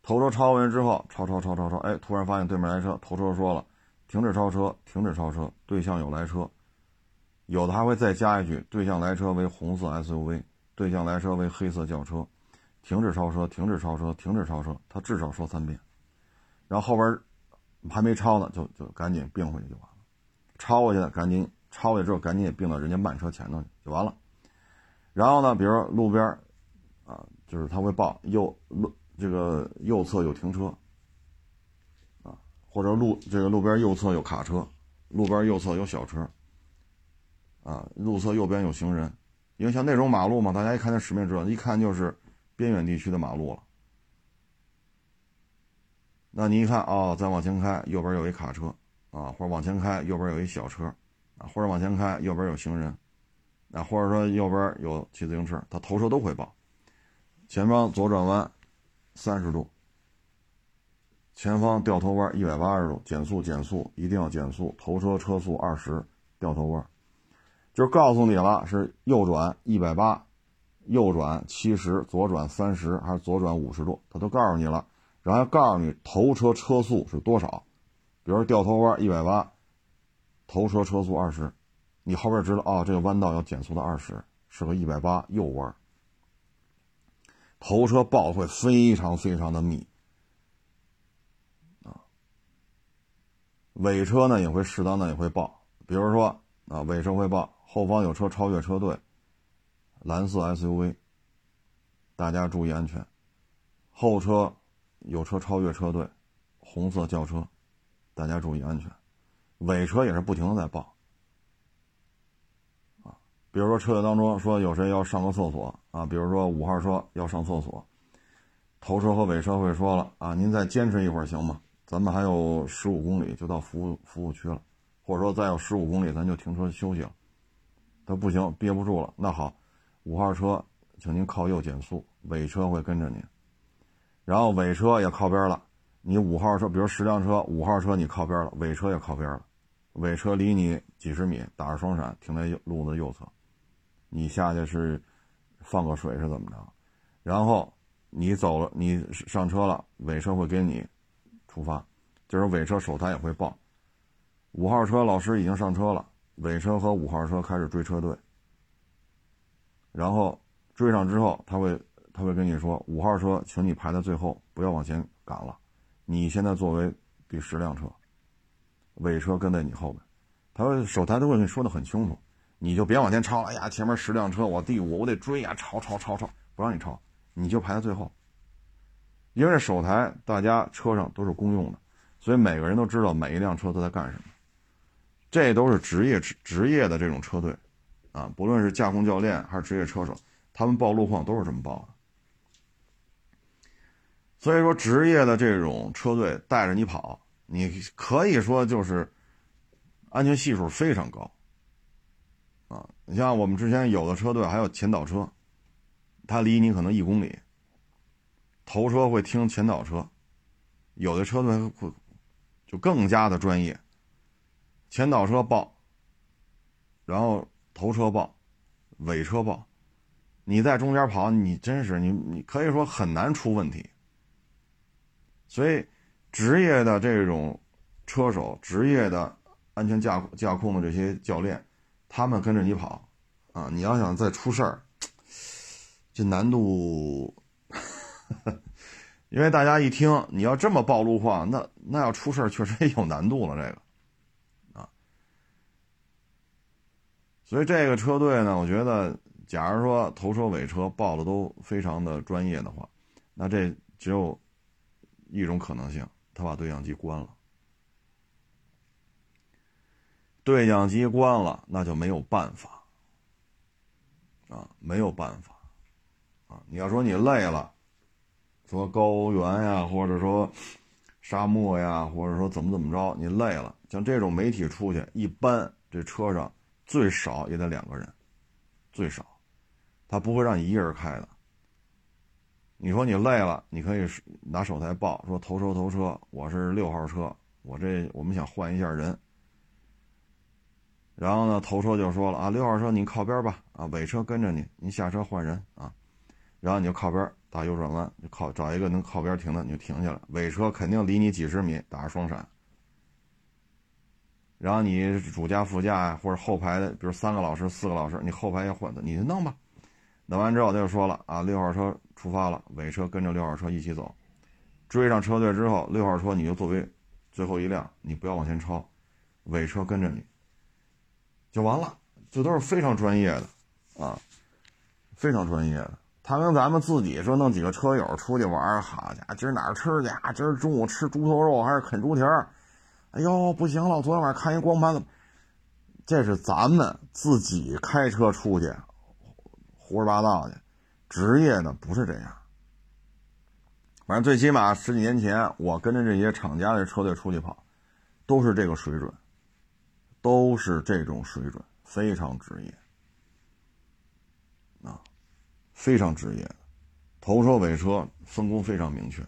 头车超完之后，超超超超超，哎，突然发现对面来车，头车说了，停止超车，停止超车，对象有来车，有的还会再加一句，对向来车为红色 SUV，对向来车为黑色轿车，停止超车，停止超车，停止超车，他至少说三遍，然后后边。还没超呢，就就赶紧并回去就完了。超过去的赶紧超过去之后，赶紧也并到人家慢车前头去就完了。然后呢，比如路边啊，就是他会报右路这个右侧有停车啊，或者路这个路边右侧有卡车，路边右侧有小车啊，路侧右边有行人。因为像那种马路嘛，大家一看那识面知道，一看就是边远地区的马路了。那你一看哦，再往前开，右边有一卡车，啊，或者往前开，右边有一小车，啊，或者往前开，右边有行人，啊，或者说右边有骑自行车，他头车都会报。前方左转弯三十度，前方掉头弯一百八十度，减速减速一定要减速，头车车速二十，掉头弯，就告诉你了，是右转一百八，右转七十，左转三十，还是左转五十度，他都告诉你了，然后告诉你头车车速是多少，比如掉头弯一百八，头车车速二十，你后边知道哦，这个弯道要减速到二十，是个一百八右弯，头车报会非常非常的密，啊，尾车呢也会适当的也会报，比如说啊，尾车会报后方有车超越车队。蓝色 SUV，大家注意安全。后车有车超越车队，红色轿车，大家注意安全。尾车也是不停的在报，啊，比如说车队当中说有谁要上个厕所啊，比如说五号车要上厕所，头车和尾车会说了啊，您再坚持一会儿行吗？咱们还有十五公里就到服务服务区了，或者说再有十五公里咱就停车休息了。他不行，憋不住了，那好。五号车，请您靠右减速，尾车会跟着您。然后尾车也靠边了，你五号车，比如十辆车，五号车你靠边了，尾车也靠边了，尾车离你几十米，打着双闪停在路的右侧，你下去是放个水是怎么着？然后你走了，你上车了，尾车会跟你出发，就是尾车手台也会报，五号车老师已经上车了，尾车和五号车开始追车队。然后追上之后，他会他会跟你说：“五号车，请你排在最后，不要往前赶了。你现在作为第十辆车，尾车跟在你后边。他说手台都会跟你说的很清楚，你就别往前超了。哎呀，前面十辆车，我第五，我得追呀，超超超超，不让你超，你就排在最后。因为首台大家车上都是公用的，所以每个人都知道每一辆车都在干什么。这都是职业职职业的这种车队。”啊，不论是驾控教练还是职业车手，他们报路况都是这么报的。所以说，职业的这种车队带着你跑，你可以说就是安全系数非常高。啊，你像我们之前有的车队还有前导车，他离你可能一公里，头车会听前导车，有的车队会就更加的专业，前导车报，然后。头车报，尾车报，你在中间跑，你真是你你可以说很难出问题。所以，职业的这种车手，职业的安全驾驾控的这些教练，他们跟着你跑，啊，你要想再出事儿，这难度，因为大家一听你要这么报路况，那那要出事儿确实也有难度了，这个。所以这个车队呢，我觉得，假如说头车尾车报的都非常的专业的话，那这只有一种可能性，他把对讲机关了。对讲机关了，那就没有办法啊，没有办法啊！你要说你累了，说高原呀，或者说沙漠呀，或者说怎么怎么着，你累了，像这种媒体出去，一般这车上。最少也得两个人，最少，他不会让你一个人开的。你说你累了，你可以拿手台报说头车头车，我是六号车，我这我们想换一下人。然后呢，头车就说了啊，六号车你靠边吧，啊，尾车跟着你，你下车换人啊。然后你就靠边打右转弯，就靠找一个能靠边停的，你就停下来。尾车肯定离你几十米，打着双闪。然后你主驾、副驾或者后排的，比如三个老师、四个老师，你后排也混的，你就弄吧。弄完之后他就说了啊，六号车出发了，尾车跟着六号车一起走。追上车队之后，六号车你就作为最后一辆，你不要往前超，尾车跟着你，就完了。这都是非常专业的啊，非常专业的。他跟咱们自己说弄几个车友出去玩，好家伙，今儿哪儿吃去？今儿中午吃猪头肉还是啃猪蹄儿？哎呦，不行了！昨天晚上看一光盘子，这是咱们自己开车出去，胡说八道去。职业的不是这样。反正最起码十几年前，我跟着这些厂家的车队出去跑，都是这个水准，都是这种水准，非常职业啊，非常职业的，头车尾车分工非常明确。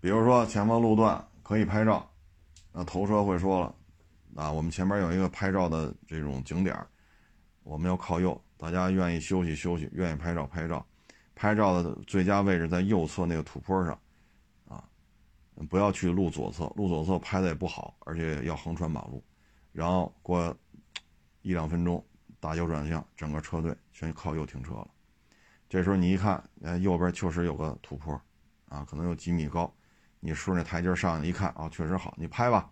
比如说前方路段。可以拍照，那头车会说了，啊，我们前面有一个拍照的这种景点我们要靠右，大家愿意休息休息，愿意拍照拍照，拍照的最佳位置在右侧那个土坡上，啊，不要去路左侧，路左侧拍的也不好，而且要横穿马路，然后过一两分钟打右转向，整个车队全靠右停车了。这时候你一看，哎，右边确实有个土坡，啊，可能有几米高，你顺着台阶上去一看，啊，确实好，你拍吧。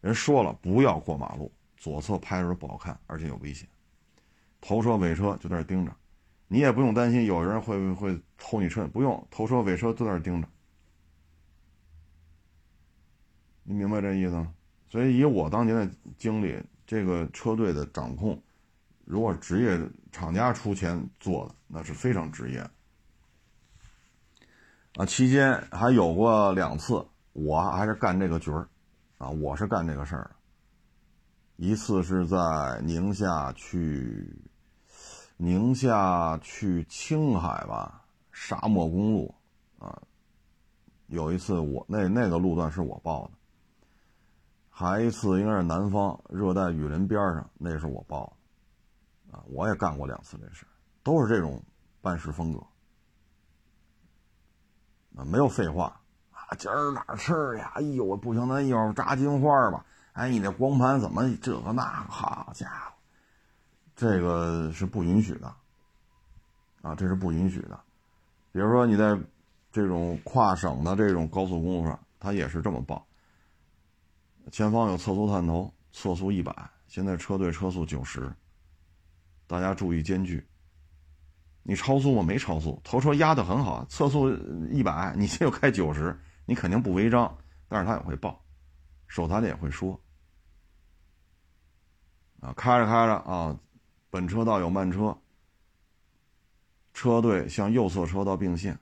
人说了，不要过马路，左侧拍的时候不好看，而且有危险。头车尾车就在那盯着，你也不用担心有人会会偷你车，不用，头车尾车都在那盯着。你明白这意思吗？所以以我当年的经历，这个车队的掌控，如果职业厂家出钱做的，那是非常职业。啊，期间还有过两次，我还是干这个局儿，啊，我是干这个事儿。一次是在宁夏去。宁夏去青海吧，沙漠公路，啊，有一次我那那个路段是我报的，还一次应该是南方热带雨林边上，那是我报的，啊，我也干过两次这事都是这种办事风格，啊没有废话，啊，今儿哪吃呀？哎呦，我不行，咱一会儿炸金花吧。哎，你那光盘怎么这个那个？好家伙！这个是不允许的，啊，这是不允许的。比如说你在这种跨省的这种高速公路上，它也是这么报：前方有测速探头，测速一百，现在车队车速九十，大家注意间距。你超速吗？没超速，头车压得很好，测速一百，你这又开九十，你肯定不违章，但是他也会报，手台的也会说，啊，开着开着啊。本车道有慢车，车队向右侧车道并线，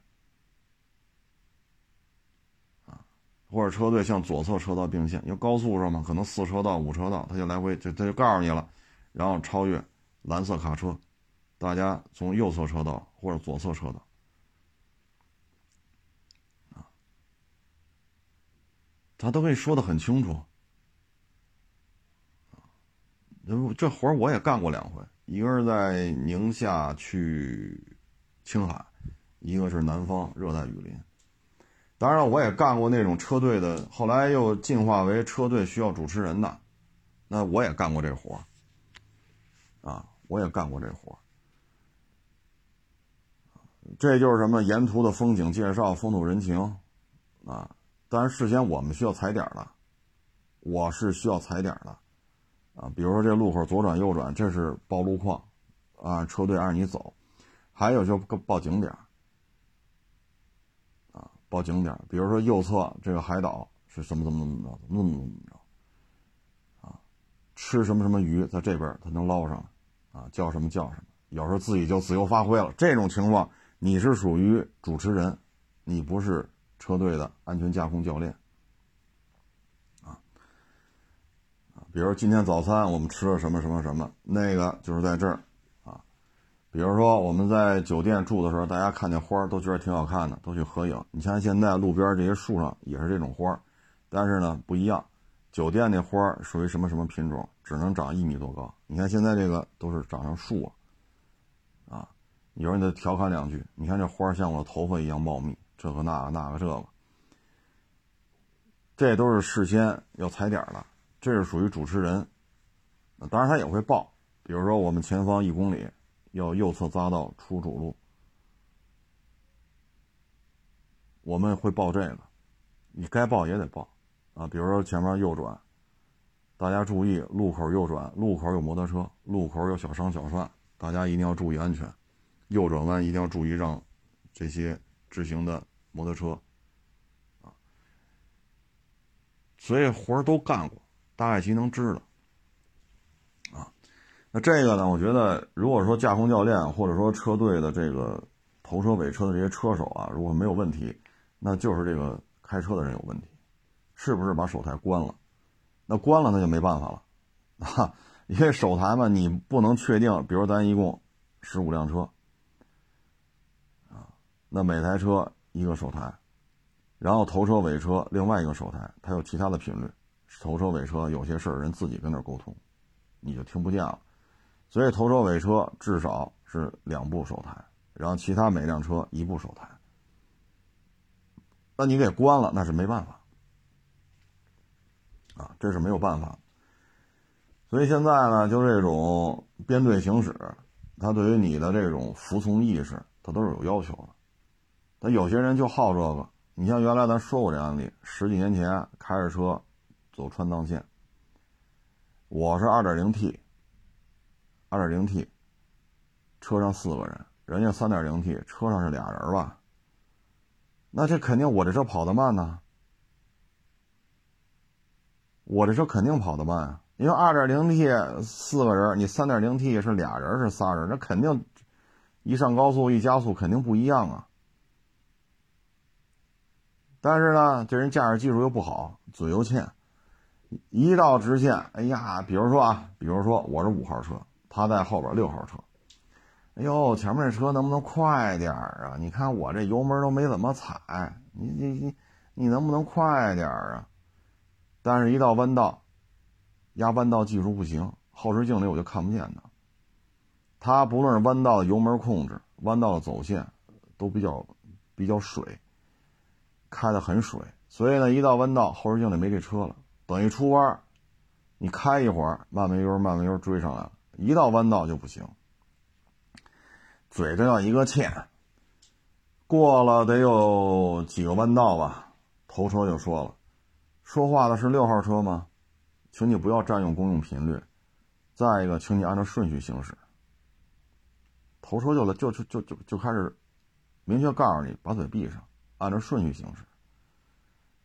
啊，或者车队向左侧车道并线。因为高速上嘛，可能四车道、五车道，他就来回就他就告诉你了，然后超越蓝色卡车，大家从右侧车道或者左侧车道，啊，他都可以说的很清楚，这活我也干过两回。一个是在宁夏去青海，一个是南方热带雨林。当然，我也干过那种车队的，后来又进化为车队需要主持人的，那我也干过这活啊，我也干过这活这就是什么沿途的风景介绍、风土人情啊。当然，事先我们需要踩点的，我是需要踩点的。啊，比如说这路口左转右转，这是报路况，啊，车队按你走。还有就报景点，啊，报景点。比如说右侧这个海岛是什么怎么怎么着，怎么怎么怎么着，啊，吃什么什么鱼在这边它能捞上，啊，叫什么叫什么。有时候自己就自由发挥了。这种情况你是属于主持人，你不是车队的安全驾控教练。比如今天早餐我们吃了什么什么什么，那个就是在这儿，啊，比如说我们在酒店住的时候，大家看见花都觉得挺好看的，都去合影。你像现在路边这些树上也是这种花，但是呢不一样，酒店那花属于什么什么品种，只能长一米多高。你看现在这个都是长成树了，有人得调侃两句，你看这花像我的头发一样茂密，这个那个那个这个，这都是事先要踩点的。这是属于主持人，当然他也会报，比如说我们前方一公里要右侧匝道出主路，我们会报这个，你该报也得报啊。比如说前面右转，大家注意路口右转，路口有摩托车，路口有小商小贩，大家一定要注意安全，右转弯一定要注意让这些直行的摩托车啊。所以活儿都干过。大概其能知道，啊，那这个呢？我觉得，如果说驾控教练或者说车队的这个头车尾车的这些车手啊，如果没有问题，那就是这个开车的人有问题，是不是把手台关了？那关了那就没办法了，啊，因为手台嘛，你不能确定，比如咱一共十五辆车，那每台车一个手台，然后头车尾车另外一个手台，它有其他的频率。头车尾车有些事儿人自己跟那沟通，你就听不见了。所以头车尾车至少是两部手台，然后其他每辆车一部手台。那你给关了，那是没办法啊，这是没有办法。所以现在呢，就这种编队行驶，它对于你的这种服从意识，它都是有要求的。那有些人就好这个，你像原来咱说过这案例，十几年前开着车走川藏线，我是二点零 T，二点零 T，车上四个人，人家三点零 T，车上是俩人吧？那这肯定我这车跑得慢呢，我这车肯定跑得慢啊，因为二点零 T 四个人，你三点零 T 是俩人是仨人，那肯定一上高速一加速肯定不一样啊。但是呢，这人驾驶技术又不好，嘴又欠，一到直线，哎呀，比如说啊，比如说我是五号车，他在后边六号车，哎呦，前面这车能不能快点啊？你看我这油门都没怎么踩，你你你你能不能快点啊？但是，一到弯道，压弯道技术不行，后视镜里我就看不见他。他不论是弯道的油门控制，弯道的走线，都比较比较水。开的很水，所以呢，一到弯道，后视镜里没这车了。等一出弯，你开一会儿，慢慢悠慢慢悠追上来了。一到弯道就不行，嘴这要一个欠。过了得有几个弯道吧，头车就说了：“说话的是六号车吗？请你不要占用公用频率。再一个，请你按照顺序行驶。”头车就来，就就就就就开始明确告诉你，把嘴闭上。按照顺序行驶，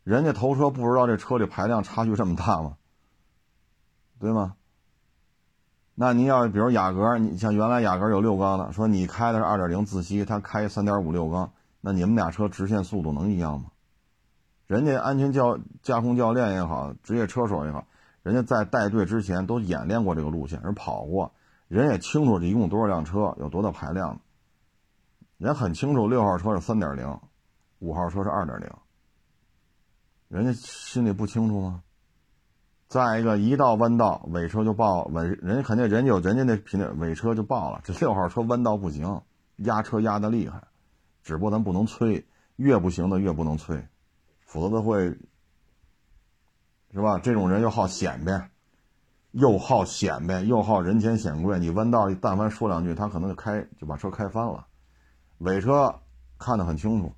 人家头车不知道这车里排量差距这么大吗？对吗？那你要比如雅阁，你像原来雅阁有六缸的，说你开的是二点零自吸，他开三点五六缸，那你们俩车直线速度能一样吗？人家安全教驾控教练也好，职业车手也好，人家在带队之前都演练过这个路线，人跑过，人也清楚这一共多少辆车，有多大排量，人很清楚六号车是三点零。五号车是二点零，人家心里不清楚吗？再一个，一到弯道尾车就爆，尾人家肯定人家有人家那频率，尾车就爆了。这六号车弯道不行，压车压的厉害，只不过咱不能催，越不行的越不能催，否则他会是吧？这种人又好显摆，又好显摆，又好人前显贵。你弯道但凡说两句，他可能就开就把车开翻了。尾车看得很清楚。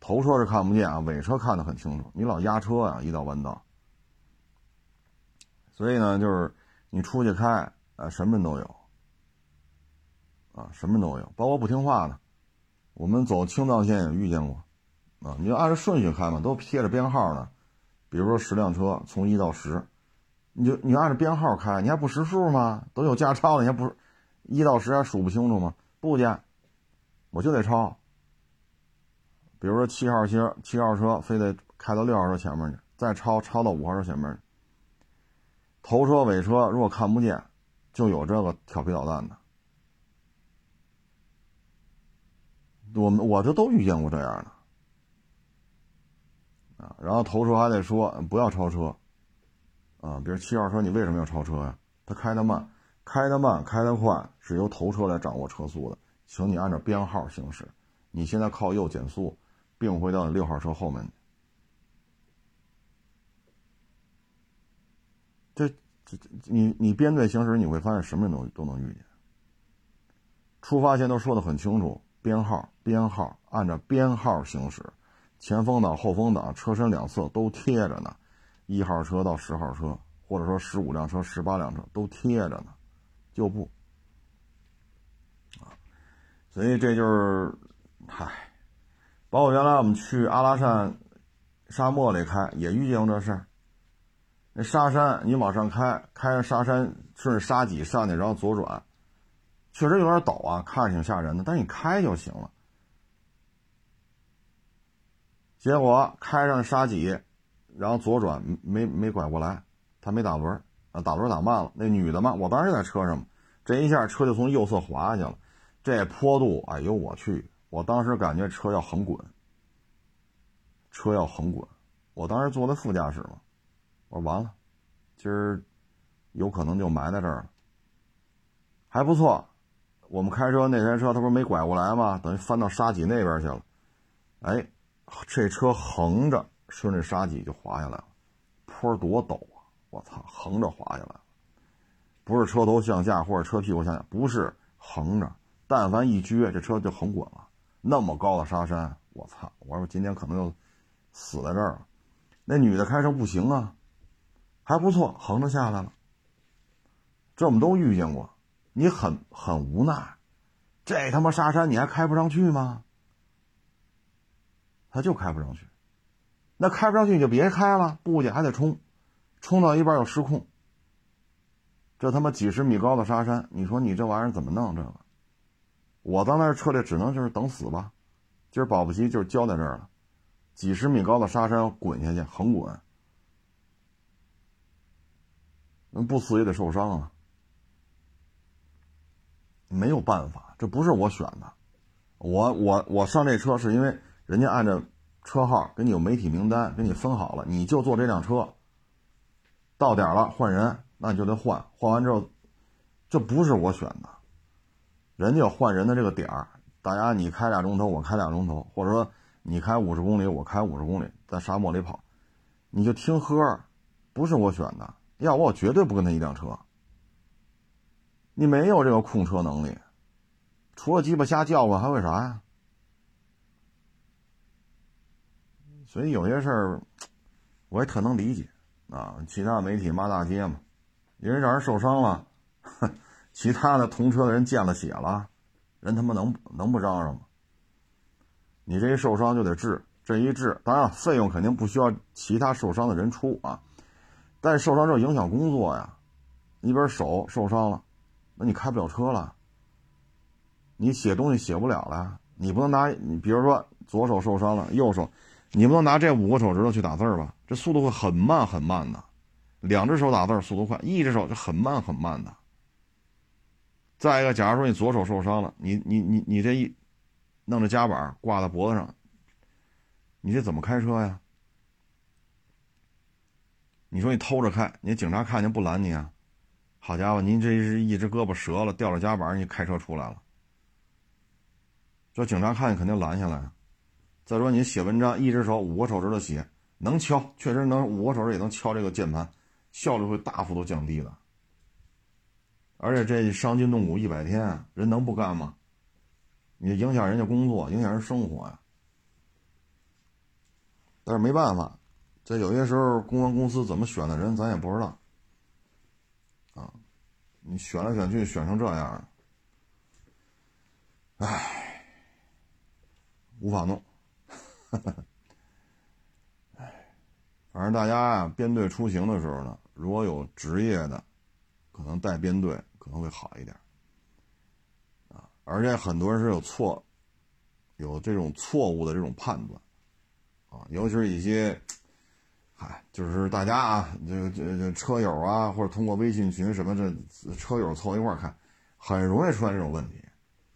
头车是看不见啊，尾车看得很清楚。你老压车啊，一到弯道。所以呢，就是你出去开，啊，什么人都有，啊，什么都有，包括不听话的。我们走青藏线也遇见过，啊，你就按照顺序开嘛，都贴着编号呢。比如说十辆车从一到十，你就你就按照编号开，你还不识数吗？都有驾照了，你还不一到十还数不清楚吗？不加，我就得抄。比如说七号车，七号车非得开到六号车前面去，再超超到五号车前面去。头车尾车如果看不见，就有这个调皮捣蛋的。我们我这都遇见过这样的啊。然后头车还得说不要超车啊。比如七号车，你为什么要超车呀？他开的慢，开的慢，开的快是由头车来掌握车速的，请你按照编号行驶。你现在靠右减速。并回到六号车后面。这这你你编队行驶，你会发现什么人都都能遇见。出发前都说的很清楚，编号编号，按照编号行驶，前风挡后风挡，车身两侧都贴着呢。一号车到十号车，或者说十五辆车、十八辆车都贴着呢，就不啊。所以这就是，嗨。包括原来我们去阿拉善沙漠里开，也遇见过这事儿。那沙山你往上开，开着沙山顺着沙脊上去，然后左转，确实有点陡啊，看着挺吓人的。但是你开就行了。结果开上沙脊，然后左转没没拐过来，他没打轮啊，打轮打慢了。那女的嘛，我当时在车上嘛，这一下车就从右侧滑下去了，这坡度，哎呦我去！我当时感觉车要横滚，车要横滚。我当时坐在副驾驶嘛，我说完了，今儿有可能就埋在这儿了。还不错。我们开车那台车，它不是没拐过来吗？等于翻到沙脊那边去了。哎，这车横着顺着沙脊就滑下来了，坡多陡啊！我操，横着滑下来了，不是车头向下或者车屁股向下，不是横着，但凡一撅，这车就横滚了。那么高的沙山，我操！我说今天可能就死在这儿了。那女的开车不行啊，还不错，横着下来了。这我们都遇见过，你很很无奈，这他妈沙山你还开不上去吗？他就开不上去，那开不上去你就别开了，不去还得冲，冲到一半又失控。这他妈几十米高的沙山，你说你这玩意儿怎么弄？这个，我当那车里只能就是等死吧，今儿保不齐就是交在这儿了。几十米高的沙山滚下去，横滚，那不死也得受伤啊。没有办法，这不是我选的，我我我上这车是因为。人家按照车号给你有媒体名单，给你分好了，你就坐这辆车。到点了换人，那你就得换。换完之后，这不是我选的，人家有换人的这个点儿。大家你开俩钟头，我开俩钟头，或者说你开五十公里，我开五十公里，在沙漠里跑，你就听喝，不是我选的。要我，我绝对不跟他一辆车。你没有这个控车能力，除了鸡巴瞎叫唤，还会啥呀？所以有些事儿，我也特能理解啊。其他媒体骂大街嘛，人让人受伤了，哼其他的同车的人见了血了，人他妈能能不嚷嚷吗？你这一受伤就得治，这一治，当然费用肯定不需要其他受伤的人出啊。但受伤之后影响工作呀，你比如手受伤了，那你开不了车了，你写东西写不了了，你不能拿你比如说左手受伤了，右手。你不能拿这五个手指头去打字吧？这速度会很慢很慢的。两只手打字速度快，一只手就很慢很慢的。再一个，假如说你左手受伤了，你你你你这一弄着夹板挂在脖子上，你这怎么开车呀？你说你偷着开，你警察看见不拦你啊？好家伙，您这是一只胳膊折了，掉了夹板，你开车出来了，这警察看见肯定拦下来。再说你写文章，一只手五个手指头写，能敲，确实能五个手指也能敲这个键盘，效率会大幅度降低的。而且这伤筋动骨一百天，人能不干吗？你影响人家工作，影响人生活呀。但是没办法，这有些时候公关公司怎么选的人，咱也不知道。啊，你选来选去，选成这样，唉，无法弄。唉，反正大家呀，编队出行的时候呢，如果有职业的，可能带编队可能会好一点啊。而且很多人是有错，有这种错误的这种判断啊，尤其是一些，嗨，就是大家啊，这个这这车友啊，或者通过微信群什么这车友凑一块看，很容易出现这种问题，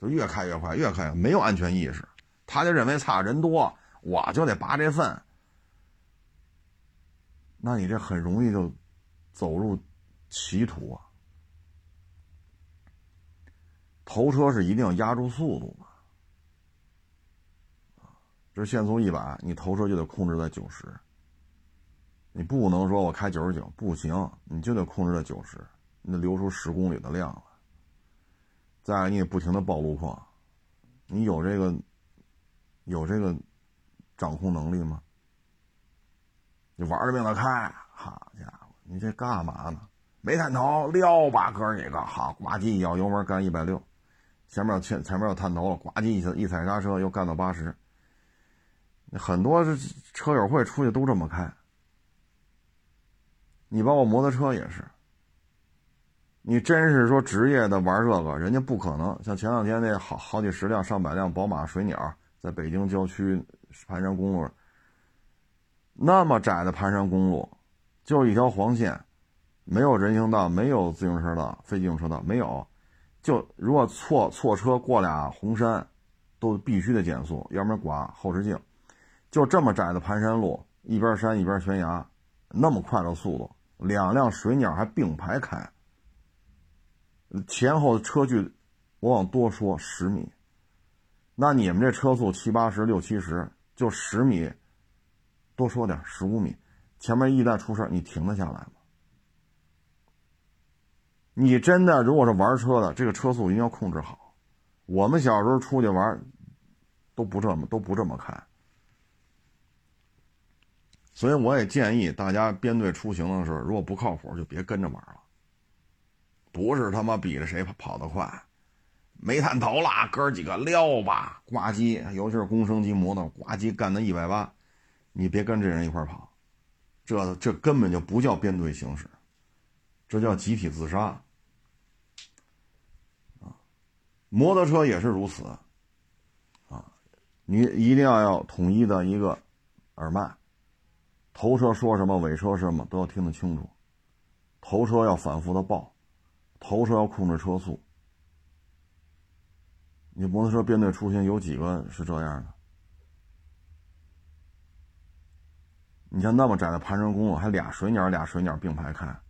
就越开越快，越开越没有安全意识，他就认为差人多。我就得拔这份，那你这很容易就走入歧途啊！头车是一定要压住速度的，这限速一百，你头车就得控制在九十，你不能说我开九十九不行，你就得控制在九十，你得留出十公里的量来。再，你也不停的报路况，你有这个，有这个。掌控能力吗？你玩命的开，好家伙，你这干嘛呢？没探头，撩吧，哥几个，好，呱唧一脚油门干一百六，前面前前面有探头了，呱唧一一踩刹车又干到八十。很多车友会出去都这么开。你包括摩托车也是。你真是说职业的玩这个，人家不可能像前两天那好好几十辆、上百辆宝马水鸟在北京郊区。盘山公路，那么窄的盘山公路，就一条黄线，没有人行道，没有自行车道、非机动车道，没有。就如果错错车过俩红山，都必须得减速，要不然刮后视镜。就这么窄的盘山路，一边山一边悬崖，那么快的速度，两辆水鸟还并排开，前后的车距我往多说十米，那你们这车速七八十、六七十，就十米，多说点十五米，前面一旦出事你停得下来吗？你真的如果是玩车的，这个车速一定要控制好。我们小时候出去玩，都不这么都不这么开。所以我也建议大家编队出行的时候，如果不靠谱，就别跟着玩了。不是他妈比着谁跑得快，没探头了，哥几个撩吧，呱唧，尤其是公升级摩托，呱唧干到一百八，你别跟这人一块跑，这这根本就不叫编队行驶，这叫集体自杀。啊，摩托车也是如此，啊，你一定要要统一的一个耳麦。头车说什么，尾车什么都要听得清楚。头车要反复的报，头车要控制车速。你摩托车编队出行有几个是这样的？你像那么窄的盘山公路，还俩水鸟俩水鸟并排开，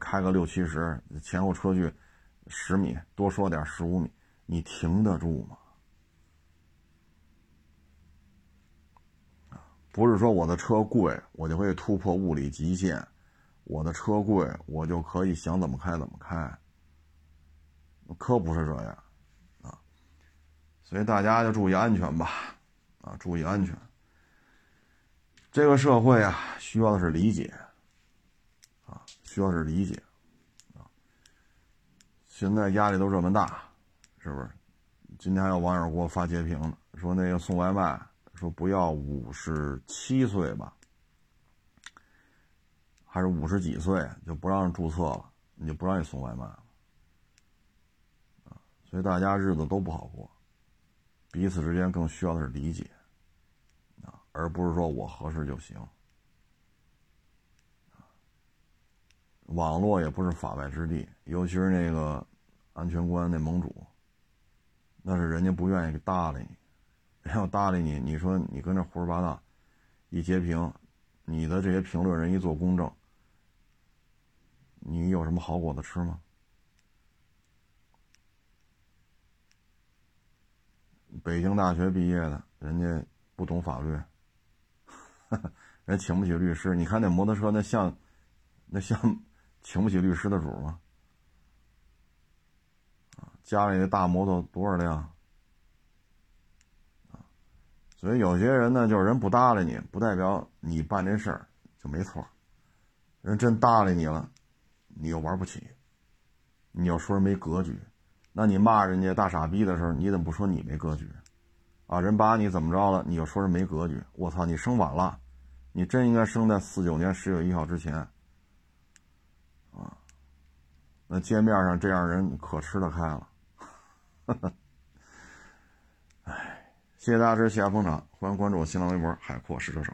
开个六七十，前后车距十米，多说点十五米，你停得住吗？不是说我的车贵，我就可以突破物理极限；我的车贵，我就可以想怎么开怎么开。可不是这样，啊！所以大家就注意安全吧，啊，注意安全。这个社会啊，需要的是理解，需要是理解，啊。现在压力都这么大，是不是？今天还有网友给我发截屏呢，说那个送外卖。说不要五十七岁吧，还是五十几岁就不让注册了，你就不让你送外卖了啊！所以大家日子都不好过，彼此之间更需要的是理解啊，而不是说我合适就行网络也不是法外之地，尤其是那个安全官那盟主，那是人家不愿意搭理你。要搭理你，你说你跟那胡说八道，一截屏，你的这些评论人一做公证，你有什么好果子吃吗？北京大学毕业的，人家不懂法律，人请不起律师。你看那摩托车，那像，那像请不起律师的主吗？家里那大摩托多少辆？所以有些人呢，就是人不搭理你，不代表你办这事儿就没错。人真搭理你了，你又玩不起，你又说人没格局。那你骂人家大傻逼的时候，你怎么不说你没格局？啊，人把你怎么着了，你又说人没格局？我操，你生晚了，你真应该生在四九年十月一号之前。那街面上这样人可吃得开了。哎。谢谢大家支持，谢谢捧场，欢迎关注我新浪微博“海阔试车手”。